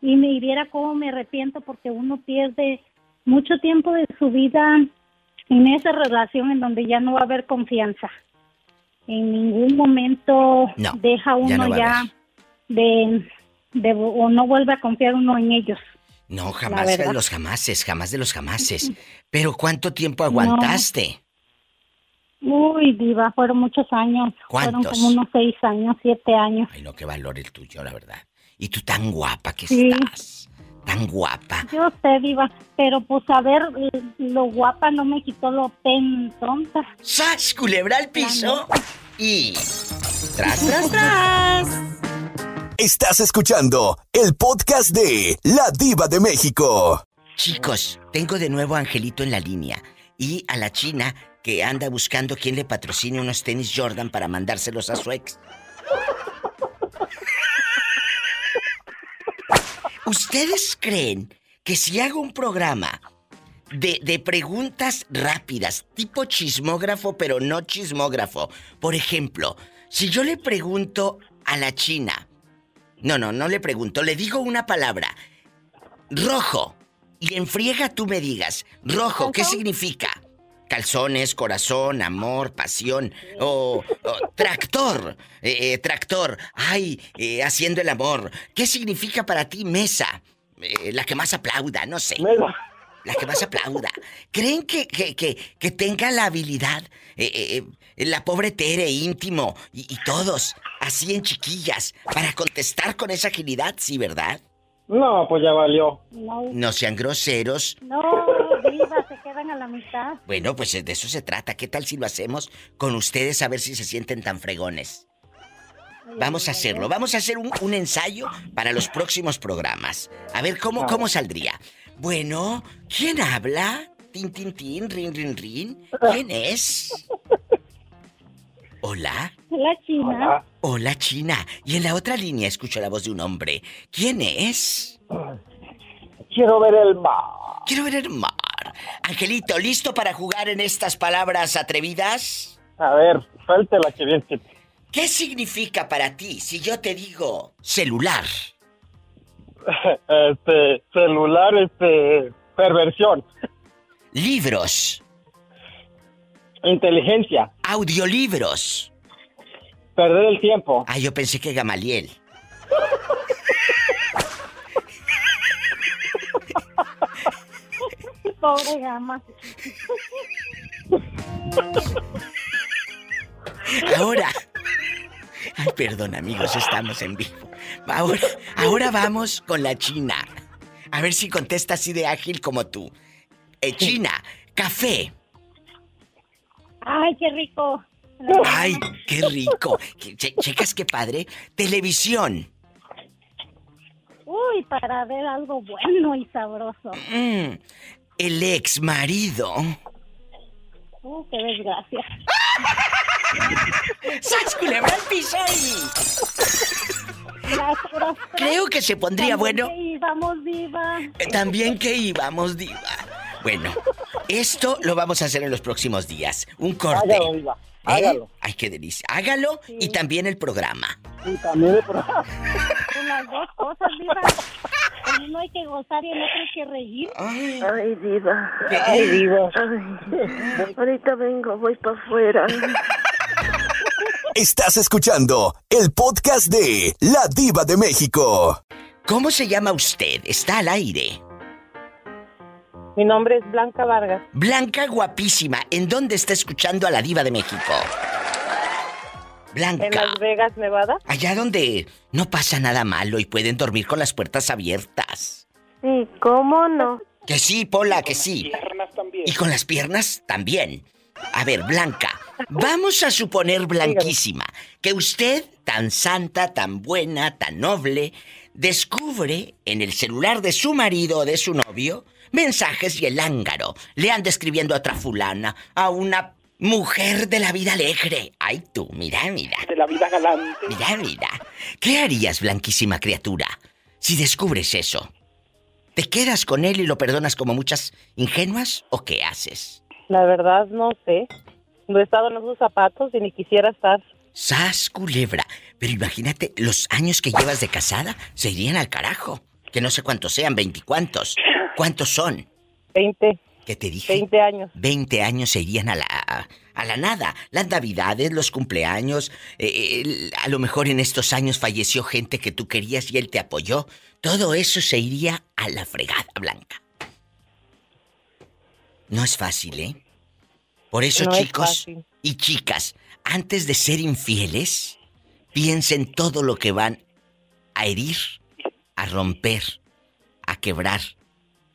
Speaker 20: Y me viera cómo me arrepiento porque uno pierde mucho tiempo de su vida en esa relación en donde ya no va a haber confianza. En ningún momento
Speaker 2: No,
Speaker 20: deja uno ya, de, de- o no vuelve a confiar uno en ellos.
Speaker 2: No, jamás de los jamases, jamás de los jamases. Pero ¿cuánto tiempo aguantaste?
Speaker 20: Uy, diva, fueron muchos años. Fueron
Speaker 2: ¿Cuántos?
Speaker 20: como unos seis años, siete años.
Speaker 2: Ay, no, qué valor el tuyo, la verdad. Y tú tan guapa que
Speaker 20: Sí.
Speaker 2: estás. Tan guapa.
Speaker 20: Yo sé, diva, pero pues a ver, lo guapa no me quitó lo pen tonta.
Speaker 2: ¡Sas, culebra al piso! Y... ¡Tras, tras, tras!
Speaker 1: Estás escuchando el podcast de La Diva de México.
Speaker 2: Chicos, tengo de nuevo a Angelito en la línea. Y a la china que anda buscando quien le patrocine unos tenis Jordan para mandárselos a su ex. ¿Ustedes creen que si hago un programa de, de preguntas rápidas, tipo chismógrafo, pero no chismógrafo? Por ejemplo, si yo le pregunto a la china, no, no, no le pregunto, le digo una palabra, rojo, y en friega tú me digas, rojo, ¿qué significa? Calzones, corazón, amor, pasión, o, o tractor, eh, eh, tractor, ay, eh, haciendo el amor. ¿Qué significa para ti mesa? Eh, la que más aplauda, no sé. La que más aplauda. ¿Creen que, que, que, que tenga la habilidad, eh, eh, eh, la pobre Tere, íntimo, y, y todos, así en chiquillas, para contestar con esa agilidad, sí, verdad?
Speaker 16: No, pues ya valió.
Speaker 20: No,
Speaker 2: No sean groseros.
Speaker 20: no, diva, se quedan a la mitad.
Speaker 2: Bueno, pues de eso se trata. ¿Qué tal si lo hacemos con ustedes a ver si se sienten tan fregones? Vamos a hacerlo. Vamos a hacer un, un ensayo para los próximos programas. A ver cómo, cómo saldría. Bueno, ¿quién habla? Tin, tin, tin, rin, rin, rin. ¿Quién es? Hola.
Speaker 20: La china.
Speaker 2: Hola, China. Y en la otra línea escucho la voz de un hombre. ¿Quién es?
Speaker 16: Quiero ver el mar.
Speaker 2: Quiero ver el mar. Angelito, ¿listo para jugar en estas palabras atrevidas?
Speaker 16: A ver, suéltela que bien que...
Speaker 2: ¿Qué significa para ti si yo te digo celular?
Speaker 16: Este, celular, este, perversión.
Speaker 2: Libros.
Speaker 16: Inteligencia.
Speaker 2: Audiolibros.
Speaker 16: Perder el tiempo.
Speaker 2: Ah, yo pensé que Gamaliel.
Speaker 20: Pobre gama.
Speaker 2: Ahora. Ay, perdón, amigos, estamos en vivo. Ahora, ahora vamos con la China. A ver si contesta así de ágil como tú. Eh, China, café.
Speaker 20: Ay, qué rico.
Speaker 2: Ay, qué rico. Che- checas qué padre. Televisión.
Speaker 20: Uy, para ver algo bueno y sabroso.
Speaker 2: Mm, el ex marido.
Speaker 20: Uh, qué desgracia.
Speaker 2: ¡Sas, culebra al piso. Creo que se pondría bueno.
Speaker 20: Y vamos, diva.
Speaker 2: Eh, También que íbamos, diva. Bueno, esto lo vamos a hacer en los próximos días. Un corte.
Speaker 16: Hágalo, diva.
Speaker 2: ¿Eh? Ay, qué delicia. Hágalo y también el programa.
Speaker 16: Y también el programa.
Speaker 20: Las dos cosas, diva. En uno hay que gozar y en otro hay que reír.
Speaker 9: Ay, diva.
Speaker 2: ¿Qué?
Speaker 16: Ay, diva.
Speaker 9: Ay, ahorita vengo, voy para afuera.
Speaker 1: Estás escuchando el podcast de La Diva de México.
Speaker 2: ¿Cómo se llama usted? Está al aire.
Speaker 8: Mi nombre es Blanca Vargas.
Speaker 2: Blanca guapísima. ¿En dónde está escuchando a la diva de México? Blanca.
Speaker 8: En Las Vegas, Nevada.
Speaker 2: Allá donde no pasa nada malo y pueden dormir con las puertas abiertas.
Speaker 9: Sí, ¿cómo no?
Speaker 2: Que sí, Pola, que sí. Y con las piernas también. A ver, Blanca, vamos a suponer, Blanquísima, que usted, tan santa, tan buena, tan noble, descubre en el celular de su marido o de su novio mensajes y el ángaro le anda escribiendo a otra fulana, a una mujer de la vida alegre. Ay, tú, mira, mira.
Speaker 10: De la vida galante.
Speaker 2: Mira, mira. ¿Qué harías, blanquísima criatura, si descubres eso? ¿Te quedas con él y lo perdonas como muchas ingenuas o qué haces?
Speaker 8: La verdad, no sé. No he estado en esos zapatos y ni quisiera estar.
Speaker 2: Sas culebra. Pero imagínate, los años que llevas de casada se irían al carajo. Que no sé cuántos sean, veinticuantos. ¿Cuántos son?
Speaker 8: Veinte.
Speaker 2: ¿Qué te dije?
Speaker 8: Veinte años.
Speaker 2: 20 años se irían a la, a, a la nada. Las navidades, los cumpleaños. eh, a lo mejor en estos años falleció gente que tú querías y él te apoyó. Todo eso se iría a la fregada, Blanca. No es fácil, ¿eh? Por eso,
Speaker 8: No
Speaker 2: chicos y chicas, antes de ser infieles, piensen todo lo que van a herir, a romper, a quebrar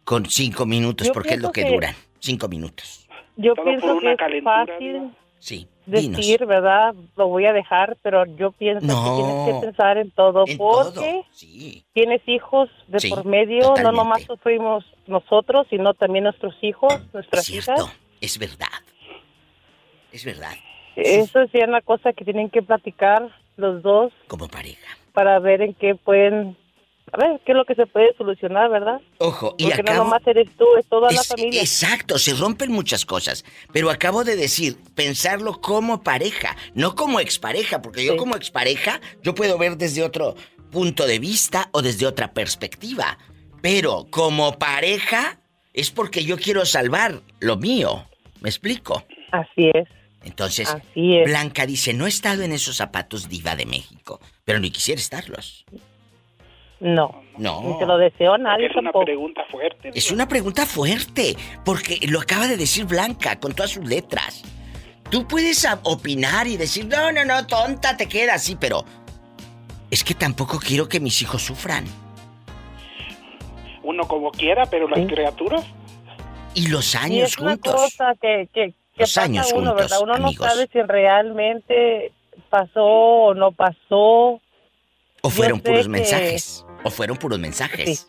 Speaker 2: con cinco minutos,
Speaker 8: Yo
Speaker 2: porque es lo que,
Speaker 8: que-
Speaker 2: duran. Cinco minutos.
Speaker 8: Yo
Speaker 10: Todo
Speaker 8: pienso que es fácil
Speaker 2: Sí. Dinos.
Speaker 8: decir, ¿verdad? Lo voy a dejar, pero yo pienso
Speaker 2: No.
Speaker 8: que tienes que pensar en todo
Speaker 2: En
Speaker 8: porque
Speaker 2: todo, sí.
Speaker 8: tienes hijos de
Speaker 2: Sí,
Speaker 8: por medio, no
Speaker 2: totalmente.
Speaker 8: nomás sufrimos nosotros, sino también nuestros hijos, nuestras
Speaker 2: Cierto,
Speaker 8: hijas.
Speaker 2: es verdad. Es verdad.
Speaker 8: Eso sí es una cosa que tienen que platicar los dos
Speaker 2: Como pareja.
Speaker 8: para ver en qué pueden, a ver, qué es lo que se puede solucionar, ¿verdad?
Speaker 2: Ojo, y
Speaker 8: Porque no
Speaker 2: acabo...
Speaker 8: nomás eres tú, es toda la familia.
Speaker 2: Exacto, se rompen muchas cosas. Pero acabo de decir, pensarlo como pareja, no como expareja, porque yo como expareja, yo puedo ver desde otro punto de vista o desde otra perspectiva. Pero como pareja, es porque yo quiero salvar lo mío. ¿Me explico?
Speaker 8: Así es.
Speaker 2: Entonces,
Speaker 8: Así es.
Speaker 2: Blanca dice, no he estado en esos zapatos diva de México, pero ni quisiera estarlos.
Speaker 8: No.
Speaker 2: No.
Speaker 8: Ni te lo deseo a nadie
Speaker 10: Es una
Speaker 8: tampoco.
Speaker 10: pregunta fuerte.
Speaker 2: Es una pregunta fuerte, porque lo acaba de decir Blanca con todas sus letras. Tú puedes opinar y decir, no, no, no, tonta, te quedas así, pero es que tampoco quiero que mis hijos sufran.
Speaker 21: uno como quiera, pero las criaturas.
Speaker 2: Y los
Speaker 22: Y
Speaker 2: años
Speaker 22: es una
Speaker 2: juntos.
Speaker 22: cosa que, que, que
Speaker 2: Los
Speaker 22: pasa
Speaker 2: años
Speaker 22: uno,
Speaker 2: juntos,
Speaker 22: ¿verdad? Uno
Speaker 2: amigos.
Speaker 22: no sabe si realmente pasó o no pasó.
Speaker 2: O fueron puros
Speaker 22: que-
Speaker 2: mensajes. O fueron puros mensajes.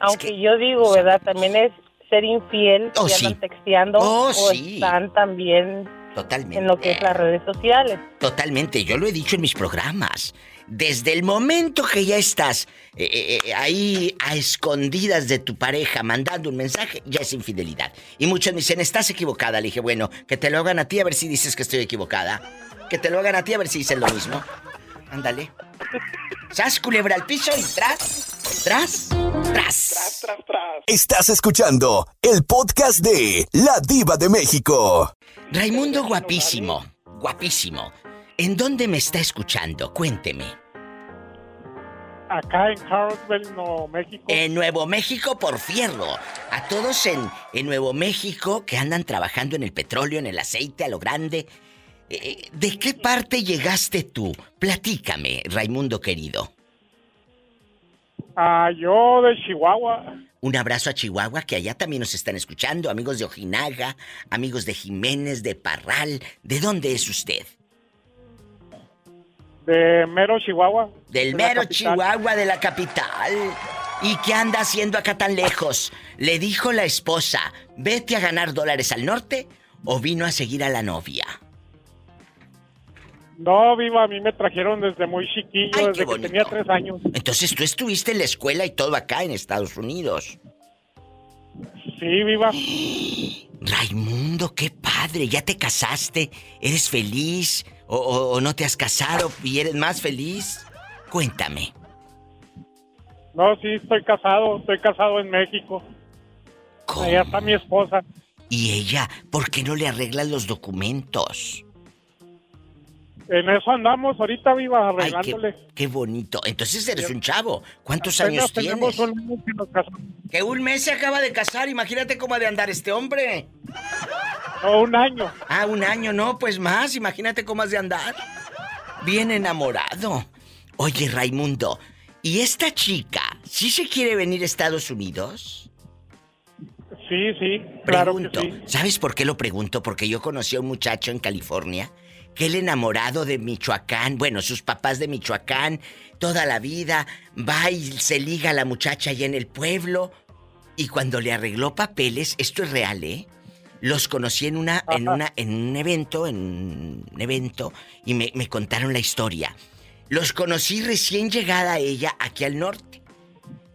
Speaker 22: Aunque yo digo, ¿verdad? También es ser infiel
Speaker 2: Oh, sí.
Speaker 22: andan texteando
Speaker 2: Oh,
Speaker 22: o
Speaker 2: sí.
Speaker 22: están también
Speaker 2: Totalmente.
Speaker 22: en lo que es las redes sociales.
Speaker 2: Totalmente, yo lo he dicho en mis programas. Desde el momento que ya estás eh, eh, eh, ahí a escondidas de tu pareja mandando un mensaje, ya es infidelidad. Y muchos me dicen, estás equivocada. Le dije, bueno, que te lo hagan a ti a ver si dices que estoy equivocada. Que te lo hagan a ti a ver si dicen lo mismo. Ándale. ¿Sas culebra al piso y tras, tras, tras.
Speaker 1: Estás escuchando el podcast de La Diva de México.
Speaker 2: Raimundo guapísimo, guapísimo. ¿En dónde me está escuchando? Cuénteme.
Speaker 21: Acá en Carlsbad, Nuevo México.
Speaker 2: En Nuevo México por fierro. A todos en, en Nuevo México que andan trabajando en el petróleo, en el aceite, a lo grande. Eh, ¿De qué parte llegaste tú? Platícame, Raimundo querido.
Speaker 21: Ah, yo de Chihuahua.
Speaker 2: Un abrazo a Chihuahua, que allá también nos están escuchando. Amigos de Ojinaga, amigos de Jiménez, de Parral. ¿De dónde es usted?
Speaker 21: De Mero, Chihuahua.
Speaker 2: Del
Speaker 21: de
Speaker 2: mero. Chihuahua de la capital. ¿Y qué anda haciendo acá tan lejos? Le dijo la esposa, vete a ganar dólares al norte o vino a seguir a la novia.
Speaker 21: No, viva, a mí me trajeron desde muy chiquillo,
Speaker 2: Ay,
Speaker 21: desde que tenía tres años.
Speaker 2: Entonces tú estuviste en la escuela y todo acá en Estados Unidos.
Speaker 21: Sí, viva.
Speaker 2: Raimundo, qué padre, ya te casaste, eres feliz o, o- o no te has casado y eres más feliz. Cuéntame.
Speaker 21: No, sí, estoy casado, estoy casado en México. Allá está mi esposa.
Speaker 2: Y ella, ¿por qué no le arreglan los documentos?
Speaker 21: En eso andamos ahorita, viva,
Speaker 2: Ay, qué,
Speaker 21: arreglándole.
Speaker 2: qué bonito. Entonces eres un chavo. ¿Cuántos años tienes?
Speaker 21: un año que nos casamos.
Speaker 2: Que un mes se acaba de casar. Imagínate cómo ha de andar este hombre.
Speaker 21: No, un año.
Speaker 2: Ah, un año, no, pues más. Imagínate cómo has de andar. Bien enamorado. Oye, Raimundo, ¿y esta chica sí se quiere venir a Estados Unidos?
Speaker 21: Sí, sí, claro que
Speaker 2: Pregunto,
Speaker 21: sí.
Speaker 2: ¿sabes por qué lo pregunto? Porque yo conocí a un muchacho en California que él enamorado de Michoacán, bueno, sus papás de Michoacán, toda la vida, va y se liga a la muchacha allá en el pueblo y cuando le arregló papeles, esto es real, ¿eh? Los conocí en una, en una, en un evento, en un evento, y me, me contaron la historia. Los conocí recién llegada ella aquí al norte.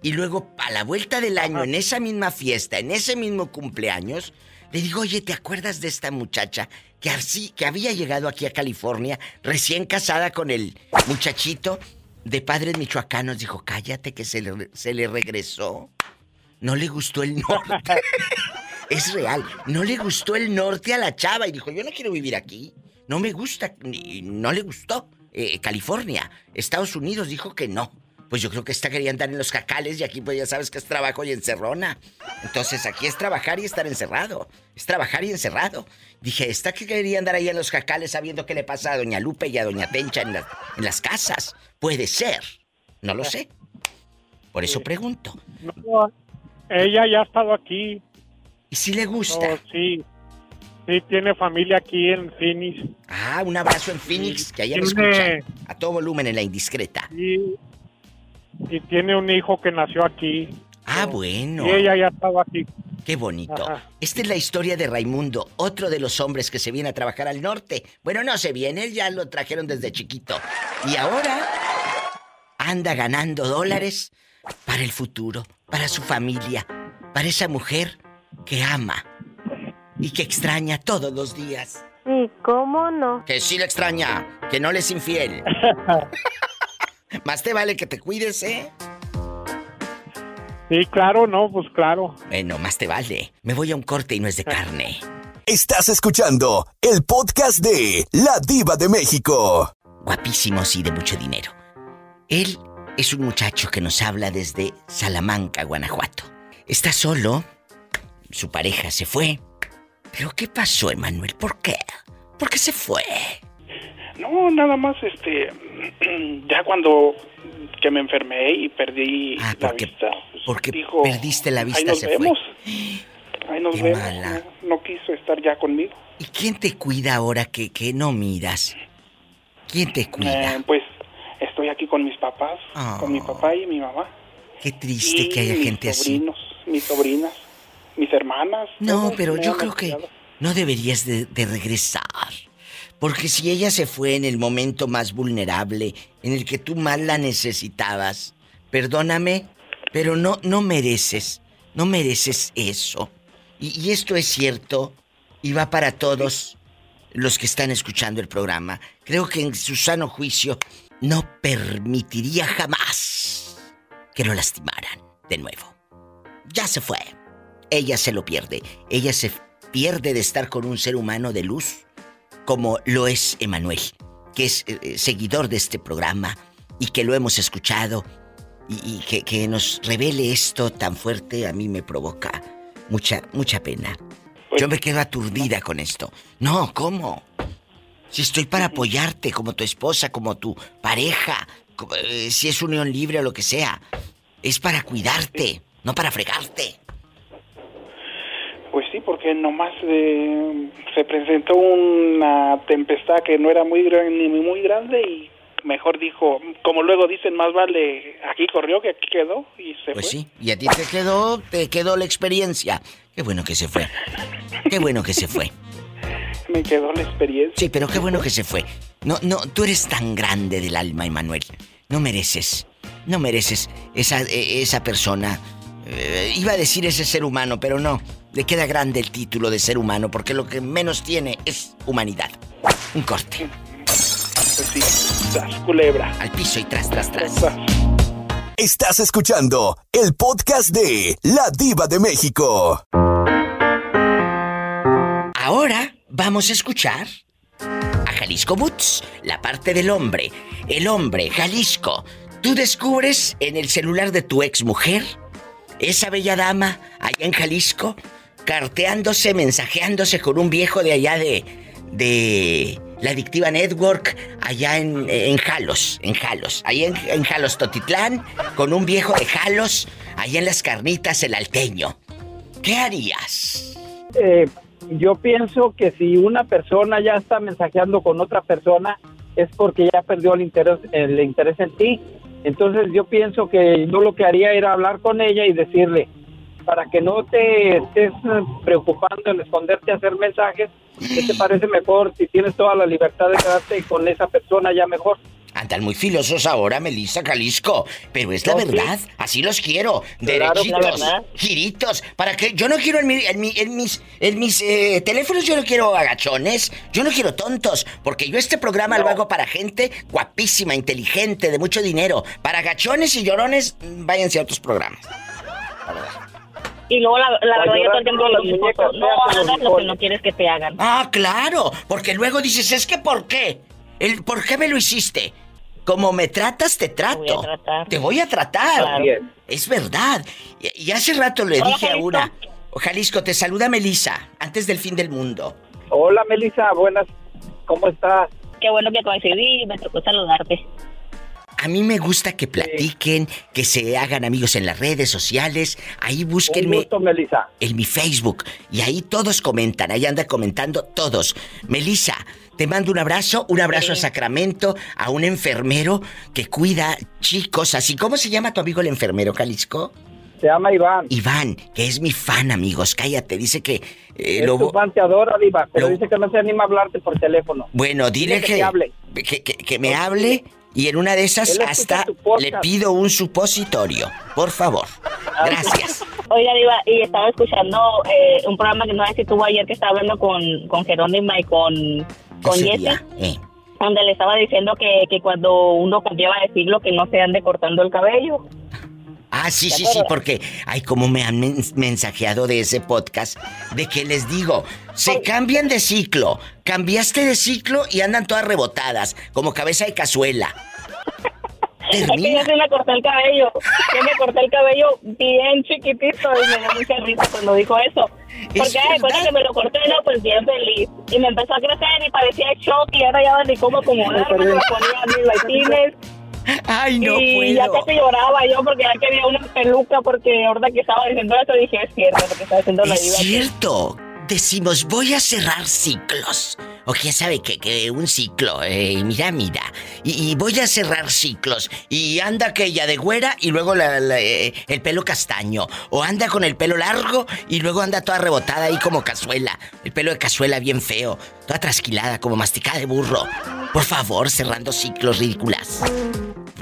Speaker 2: Y luego, a la vuelta del año, en esa misma fiesta, en ese mismo cumpleaños, le digo, oye, ¿te acuerdas de esta muchacha que así, que había llegado aquí a California, recién casada con el muchachito de padres michoacanos? Dijo, cállate que se le, se le regresó. No le gustó el norte. es real. No le gustó el norte a la chava y dijo, yo no quiero vivir aquí. No me gusta, ni- no le gustó. Eh, California, Estados Unidos dijo que no. Pues yo creo que esta quería andar en los cacales y aquí pues ya sabes que es trabajo y encerrona. Entonces aquí es trabajar y estar encerrado. Es trabajar y encerrado. Dije, esta que quería andar ahí en los cacales sabiendo qué le pasa a Doña Lupe y a Doña Tencha en, la- en las casas. Puede ser. No lo sé. Por eso pregunto.
Speaker 21: No, ella ya ha estado aquí.
Speaker 2: ¿Y si le gusta?
Speaker 21: No, sí. Sí, tiene familia aquí en Phoenix.
Speaker 2: Ah, un abrazo en Phoenix, que allá me
Speaker 21: Tiene-
Speaker 2: escuchan. A todo volumen en la indiscreta.
Speaker 21: Y, y tiene un hijo que nació aquí.
Speaker 2: Ah, bueno.
Speaker 21: Y ella ya ha estado aquí.
Speaker 2: Qué bonito.
Speaker 21: Ajá.
Speaker 2: Esta es la historia de Raimundo, otro de los hombres que se viene a trabajar al norte. Bueno, no se viene, él ya lo trajeron desde chiquito. Y ahora anda ganando dólares para el futuro, para su familia, para esa mujer que ama y que extraña todos los días.
Speaker 8: Sí, ¿cómo no?
Speaker 2: Que sí le extraña, que no le es infiel. Más te vale que te cuides, ¿eh?
Speaker 21: Sí, claro, no, pues claro.
Speaker 2: Bueno, más te vale. Me voy a un corte y no es de carne.
Speaker 1: Estás escuchando el podcast de La Diva de México.
Speaker 2: Guapísimos y de mucho dinero. Él es un muchacho que nos habla desde Salamanca, Guanajuato. Está solo. Su pareja se fue. ¿Pero qué pasó, Emanuel? ¿Por qué? ¿Por qué se fue?
Speaker 10: No, nada más, este, ya cuando que me enfermé y perdí
Speaker 2: Ah,
Speaker 10: la vista, pues,
Speaker 2: Porque
Speaker 10: dijo,
Speaker 2: perdiste la
Speaker 10: ahí
Speaker 2: vista,
Speaker 10: nos
Speaker 2: se
Speaker 10: vemos.
Speaker 2: fue.
Speaker 10: Ahí nos
Speaker 2: Qué
Speaker 10: vemos.
Speaker 2: mala.
Speaker 10: No, no quiso estar ya conmigo.
Speaker 2: ¿Y quién te cuida ahora que, que no miras? ¿Quién te cuida?
Speaker 10: Eh, pues estoy aquí con mis papás,
Speaker 2: Ah.
Speaker 10: con mi papá y mi mamá.
Speaker 2: Qué triste
Speaker 10: y
Speaker 2: que haya gente así.
Speaker 10: sobrinos, mis sobrinas, mis hermanas.
Speaker 2: No, pero yo creo que no deberías de, de regresar. Porque si ella se fue en el momento más vulnerable, en el que tú más la necesitabas, perdóname, pero no, no mereces, no mereces eso. Y, y esto es cierto, y va para todos los que están escuchando el programa. Creo que en su sano juicio no permitiría jamás que lo lastimaran de nuevo. Ya se fue. Ella se lo pierde. Ella se pierde de estar con un ser humano de luz como lo es Emanuel, que es eh, eh, seguidor de este programa y que lo hemos escuchado y, y que, que nos revele esto tan fuerte a mí me provoca mucha, mucha pena. Yo me quedo aturdida con esto. No, ¿cómo? Si estoy para apoyarte como tu esposa, como tu pareja, como, eh, si es unión libre o lo que sea, es para cuidarte, no para fregarte.
Speaker 10: Pues porque nomás eh, se presentó una tempestad que no era muy grande ni muy grande y mejor dijo, como luego dicen, más vale aquí corrió que aquí quedó y se
Speaker 2: Pues
Speaker 10: fue.
Speaker 2: sí, y a ti te quedó, te quedó la experiencia. Qué bueno que se fue. Qué bueno que se fue.
Speaker 10: Me quedó la experiencia.
Speaker 2: Sí, pero qué bueno que se fue. No, no, tú eres tan grande del alma, Emanuel. No mereces, no mereces esa, eh, esa persona. Eh, iba a decir ese ser humano, pero no. Le queda grande el título de ser humano porque lo que menos tiene es humanidad. Un corte.
Speaker 10: Sí, tras culebra.
Speaker 2: Al piso y tras, tras, tras.
Speaker 1: Estás escuchando el podcast de La Diva de México.
Speaker 2: Ahora vamos a escuchar a Jalisco Boots, la parte del hombre. El hombre, Jalisco. Tú descubres en el celular de tu ex mujer, esa bella dama allá en Jalisco, carteándose, mensajeándose con un viejo de allá de. de. la Adictiva Network, allá en, Jalos, en Jalos. En, en Jalos Totitlán, con un viejo de Jalos, allá en las carnitas, el alteño. ¿Qué harías?
Speaker 5: Eh, yo pienso que si una persona ya está mensajeando con otra persona es porque ya perdió el interés, el interés en ti. Entonces yo pienso que yo lo que haría era hablar con ella y decirle, para que no te estés eh, preocupando en esconderte a hacer mensajes, ¿qué te parece mejor si tienes toda la libertad de quedarte con esa persona ya mejor?
Speaker 2: Andan muy filosos ahora, Melissa Jalisco. Pero es la
Speaker 5: No, sí.
Speaker 2: verdad. Así los quiero.
Speaker 5: Claro,
Speaker 2: Derechitos, giritos. Para que yo no quiero en, mi- en mi- en mis, en mis eh, teléfonos, yo no quiero agachones. Yo no quiero tontos. Porque yo este programa lo hago para gente guapísima, inteligente, de mucho dinero. Para agachones y llorones, váyanse a otros programas.
Speaker 12: Y luego la, la verdad yo todo el tiempo digo a mi esposo, no hagas lo que no quieres que te hagan.
Speaker 2: Ah, claro. Porque luego dices, es que ¿por qué? El, ¿Por qué me lo hiciste? Como me tratas, te trato. Te voy a tratar.
Speaker 5: Claro. Bien.
Speaker 2: Es verdad. Y, y hace rato le
Speaker 5: Hola,
Speaker 2: dije a
Speaker 5: Jalisco.
Speaker 2: una. Jalisco, te saluda Melissa, antes del fin del mundo.
Speaker 5: Hola Melissa, buenas, ¿cómo estás?
Speaker 12: Qué bueno que coincidí y me tocó saludarte.
Speaker 2: A mí me gusta que platiquen, que se hagan amigos en las redes sociales. Ahí búsquenme.
Speaker 5: Un gusto, Melissa.
Speaker 2: En mi Facebook. Y ahí todos comentan. Ahí anda comentando todos. Melissa, te mando un abrazo. Un abrazo a Sacramento. A un enfermero que cuida chicos. Así. ¿Cómo se llama tu amigo el enfermero, Jalisco?
Speaker 5: Se llama Iván.
Speaker 2: Iván, que es mi fan, amigos. Cállate. Dice que. eh,
Speaker 5: Es tu fan, te adora, Diva, pero dice que no se anima a hablarte por teléfono.
Speaker 2: Bueno, dile
Speaker 5: Dile que
Speaker 2: que,
Speaker 5: hable.
Speaker 2: que, que- que me hable y en una de esas hasta le pido un supositorio. Por favor. Gracias.
Speaker 12: Oiga, Diva, y estaba escuchando eh, un programa que no sé si tuvo ayer que estaba hablando con, con Jerónima y con, con
Speaker 2: eh.
Speaker 12: donde le estaba diciendo que, que cuando uno cambiaba de siglo que no se ande cortando el cabello.
Speaker 2: Ah, sí,
Speaker 12: ¿Te
Speaker 2: sí, sí, porque, ay, como me han men- mensajeado de ese podcast, de que les digo, se cambian de ciclo, cambiaste de ciclo y andan todas rebotadas, como cabeza de cazuela.
Speaker 12: Es que yo sí me corté el cabello. Yo me corté el cabello bien chiquitito y me dio mucha risa cuando dijo eso. Porque después de que me lo corté, no, pues bien feliz. Y me empezó a crecer y parecía shock y ahora ya ni cómo acomodarme, me ponía mis baitines.
Speaker 2: Ay, no
Speaker 12: y
Speaker 2: puedo.
Speaker 12: ya casi lloraba yo porque ya quería una peluca porque ahorita que estaba diciendo eso dije, es cierto lo que está haciendo la
Speaker 2: Es
Speaker 12: diva.
Speaker 2: cierto. Decimos, voy a cerrar ciclos. O quién sabe que, que un ciclo, eh, mira, mira. Y, voy a cerrar ciclos. Y anda aquella de güera y luego eh, el pelo castaño. O anda con el pelo largo y luego anda toda rebotada ahí como cazuela. El pelo de cazuela bien feo. Toda trasquilada como masticada de burro. Por favor, cerrando ciclos ridículas.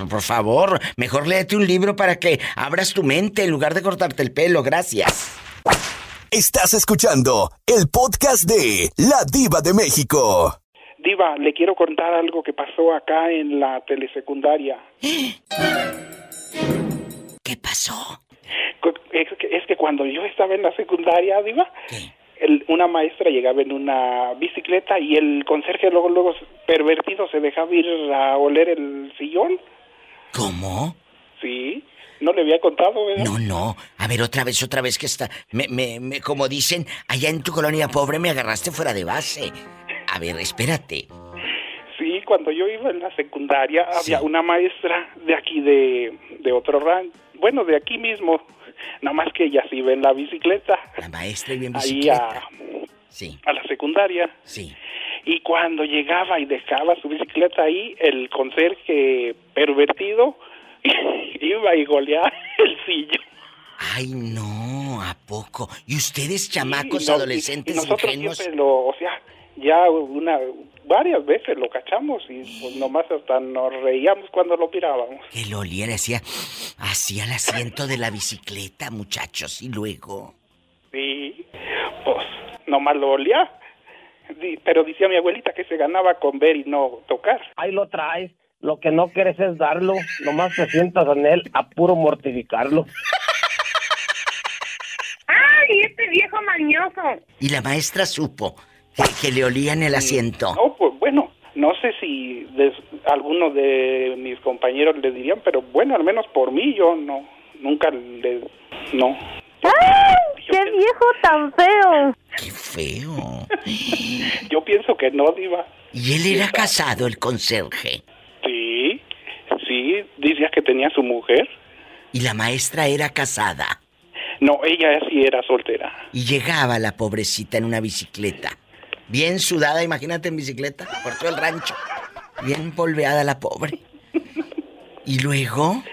Speaker 2: Por favor, mejor léete un libro para que abras tu mente en lugar de cortarte el pelo. Gracias.
Speaker 1: Estás escuchando el podcast de La Diva de México.
Speaker 23: Diva, le quiero contar algo que pasó acá en la telesecundaria.
Speaker 2: ¿Qué pasó?
Speaker 23: Es que, es que cuando yo estaba en la secundaria, Diva, el- una maestra llegaba en una bicicleta y el conserje luego, luego pervertido se dejaba ir a oler el sillón.
Speaker 2: ¿Cómo?
Speaker 23: Sí, no le había contado, ¿verdad?
Speaker 2: No, no. A ver, otra vez, otra vez que está. Me, me, me- como dicen, allá en tu colonia pobre me agarraste fuera de base. A ver, espérate.
Speaker 23: Sí, cuando yo iba en la secundaria había una maestra de aquí de, de otro rancho, bueno, de aquí mismo, nada más que ella sí iba en la bicicleta.
Speaker 2: La maestra iba en
Speaker 23: Ahí
Speaker 2: bicicleta.
Speaker 23: a,
Speaker 2: Sí.
Speaker 23: a la secundaria.
Speaker 2: Sí.
Speaker 23: Y cuando llegaba y dejaba su bicicleta ahí, el conserje pervertido iba y goleaba el sillón.
Speaker 2: Ay, no, ¿a poco? ¿Y ustedes, chamacos,
Speaker 23: Y no-
Speaker 2: adolescentes
Speaker 23: y nosotros
Speaker 2: ingenuos?
Speaker 23: siempre lo, o sea, ya una varias veces lo cachamos y pues nomás hasta nos reíamos cuando lo mirábamos.
Speaker 2: Que lo oliera, hacía así al asiento de la bicicleta, muchachos, y luego.
Speaker 23: Sí, pues nomás lo olía. Pero decía mi abuelita que se ganaba con ver y no tocar.
Speaker 5: Ahí lo traes. Lo que no quieres es darlo. Nomás te sientas en él a puro mortificarlo.
Speaker 7: ¡Ay, este viejo mañoso!
Speaker 2: Y la maestra supo que, que le olían el asiento.
Speaker 23: No, pues bueno, no sé si des- algunos de mis compañeros le dirían, pero bueno, al menos por mí yo no, nunca le, no.
Speaker 9: ¡Ay! ¡Qué viejo tan feo!
Speaker 2: ¡Qué feo!
Speaker 23: Yo pienso que no, Diva.
Speaker 2: Y él era casado, el conserje.
Speaker 23: Sí, sí, decías que tenía su mujer.
Speaker 2: Y la maestra era casada.
Speaker 23: No, ella sí era soltera.
Speaker 2: Y llegaba la pobrecita en una bicicleta. Bien sudada, imagínate en bicicleta, por todo el rancho. Bien polveada la pobre. Y luego,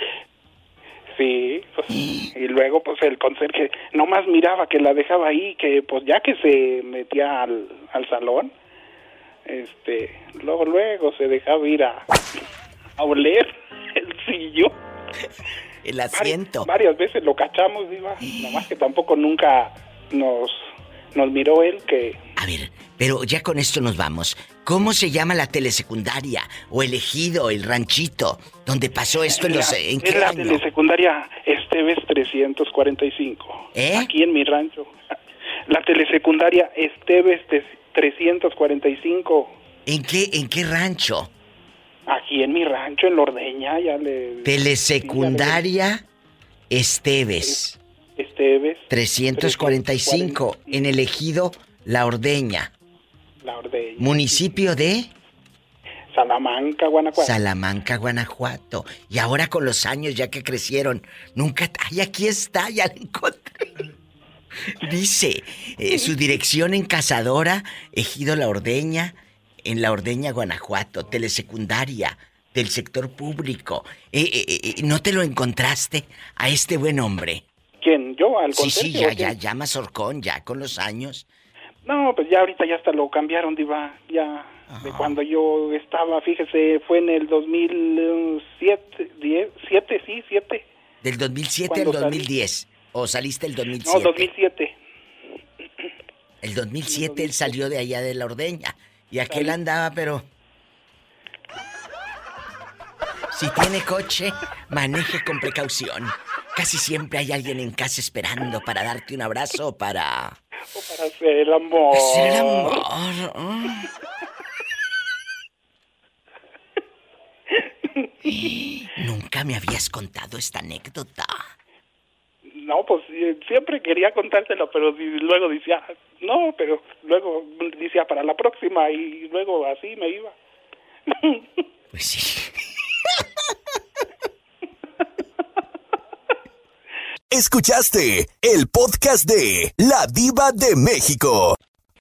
Speaker 23: Sí, pues, y luego pues el conserje nomás miraba que la dejaba ahí, que pues ya que se metía al, al salón, este, luego luego se dejaba ir a, a oler el sillón.
Speaker 2: el asiento.
Speaker 23: Varias veces lo cachamos, Diva, nomás que tampoco nunca nos, nos miró él que...
Speaker 2: Pero ya con esto nos vamos. ¿Cómo se llama la telesecundaria? O el ejido, el ranchito, donde pasó esto en los... ¿En
Speaker 23: es
Speaker 2: qué
Speaker 23: la
Speaker 2: año?
Speaker 23: telesecundaria Esteves 345.
Speaker 2: ¿Eh?
Speaker 23: Aquí en mi rancho. La telesecundaria Esteves te- 345.
Speaker 2: ¿En qué, en qué rancho?
Speaker 23: Aquí en mi rancho, en la Ordeña, ya le...
Speaker 2: Telesecundaria Esteves.
Speaker 23: Esteves
Speaker 2: 345, en el ejido La Ordeña.
Speaker 23: La Ordeña.
Speaker 2: Municipio de
Speaker 23: Salamanca, Guanajuato.
Speaker 2: Salamanca, Guanajuato. Y ahora con los años, ya que crecieron, nunca... ¡Ay, aquí está! Ya la encontré. Dice, eh, su dirección en Cazadora, Ejido La Ordeña, en La Ordeña, Guanajuato, telesecundaria del sector público. Eh, eh, eh, ¿No te lo encontraste a este buen hombre?
Speaker 23: ¿Quién? ¿Yo? ¿Al
Speaker 2: Sí, sí, ya, ya, ya, Mazorcón, ya con los años.
Speaker 23: No, pues ya ahorita ya hasta lo cambiaron, Diva. Ya de cuando yo estaba, fíjese, fue en el 2007, 10, 7, sí, 7.
Speaker 2: Del 2007 al
Speaker 23: ¿Cuándo salí?
Speaker 2: 2010. ¿O saliste el 2007?
Speaker 23: No, 2007.
Speaker 2: El 2007 él salió de allá de la ordeña. Y aquel andaba, pero... Si tiene coche, maneje con precaución. Casi siempre hay alguien en casa esperando para darte un abrazo o para...
Speaker 23: Para hacer el amor.
Speaker 2: Hacer el amor. ah. Nunca me habías contado esta anécdota.
Speaker 23: No, pues eh, siempre quería contártelo, pero luego decía, no, pero luego decía para la próxima y luego así me iba.
Speaker 2: Pues sí.
Speaker 1: Escuchaste el podcast de La Diva de México.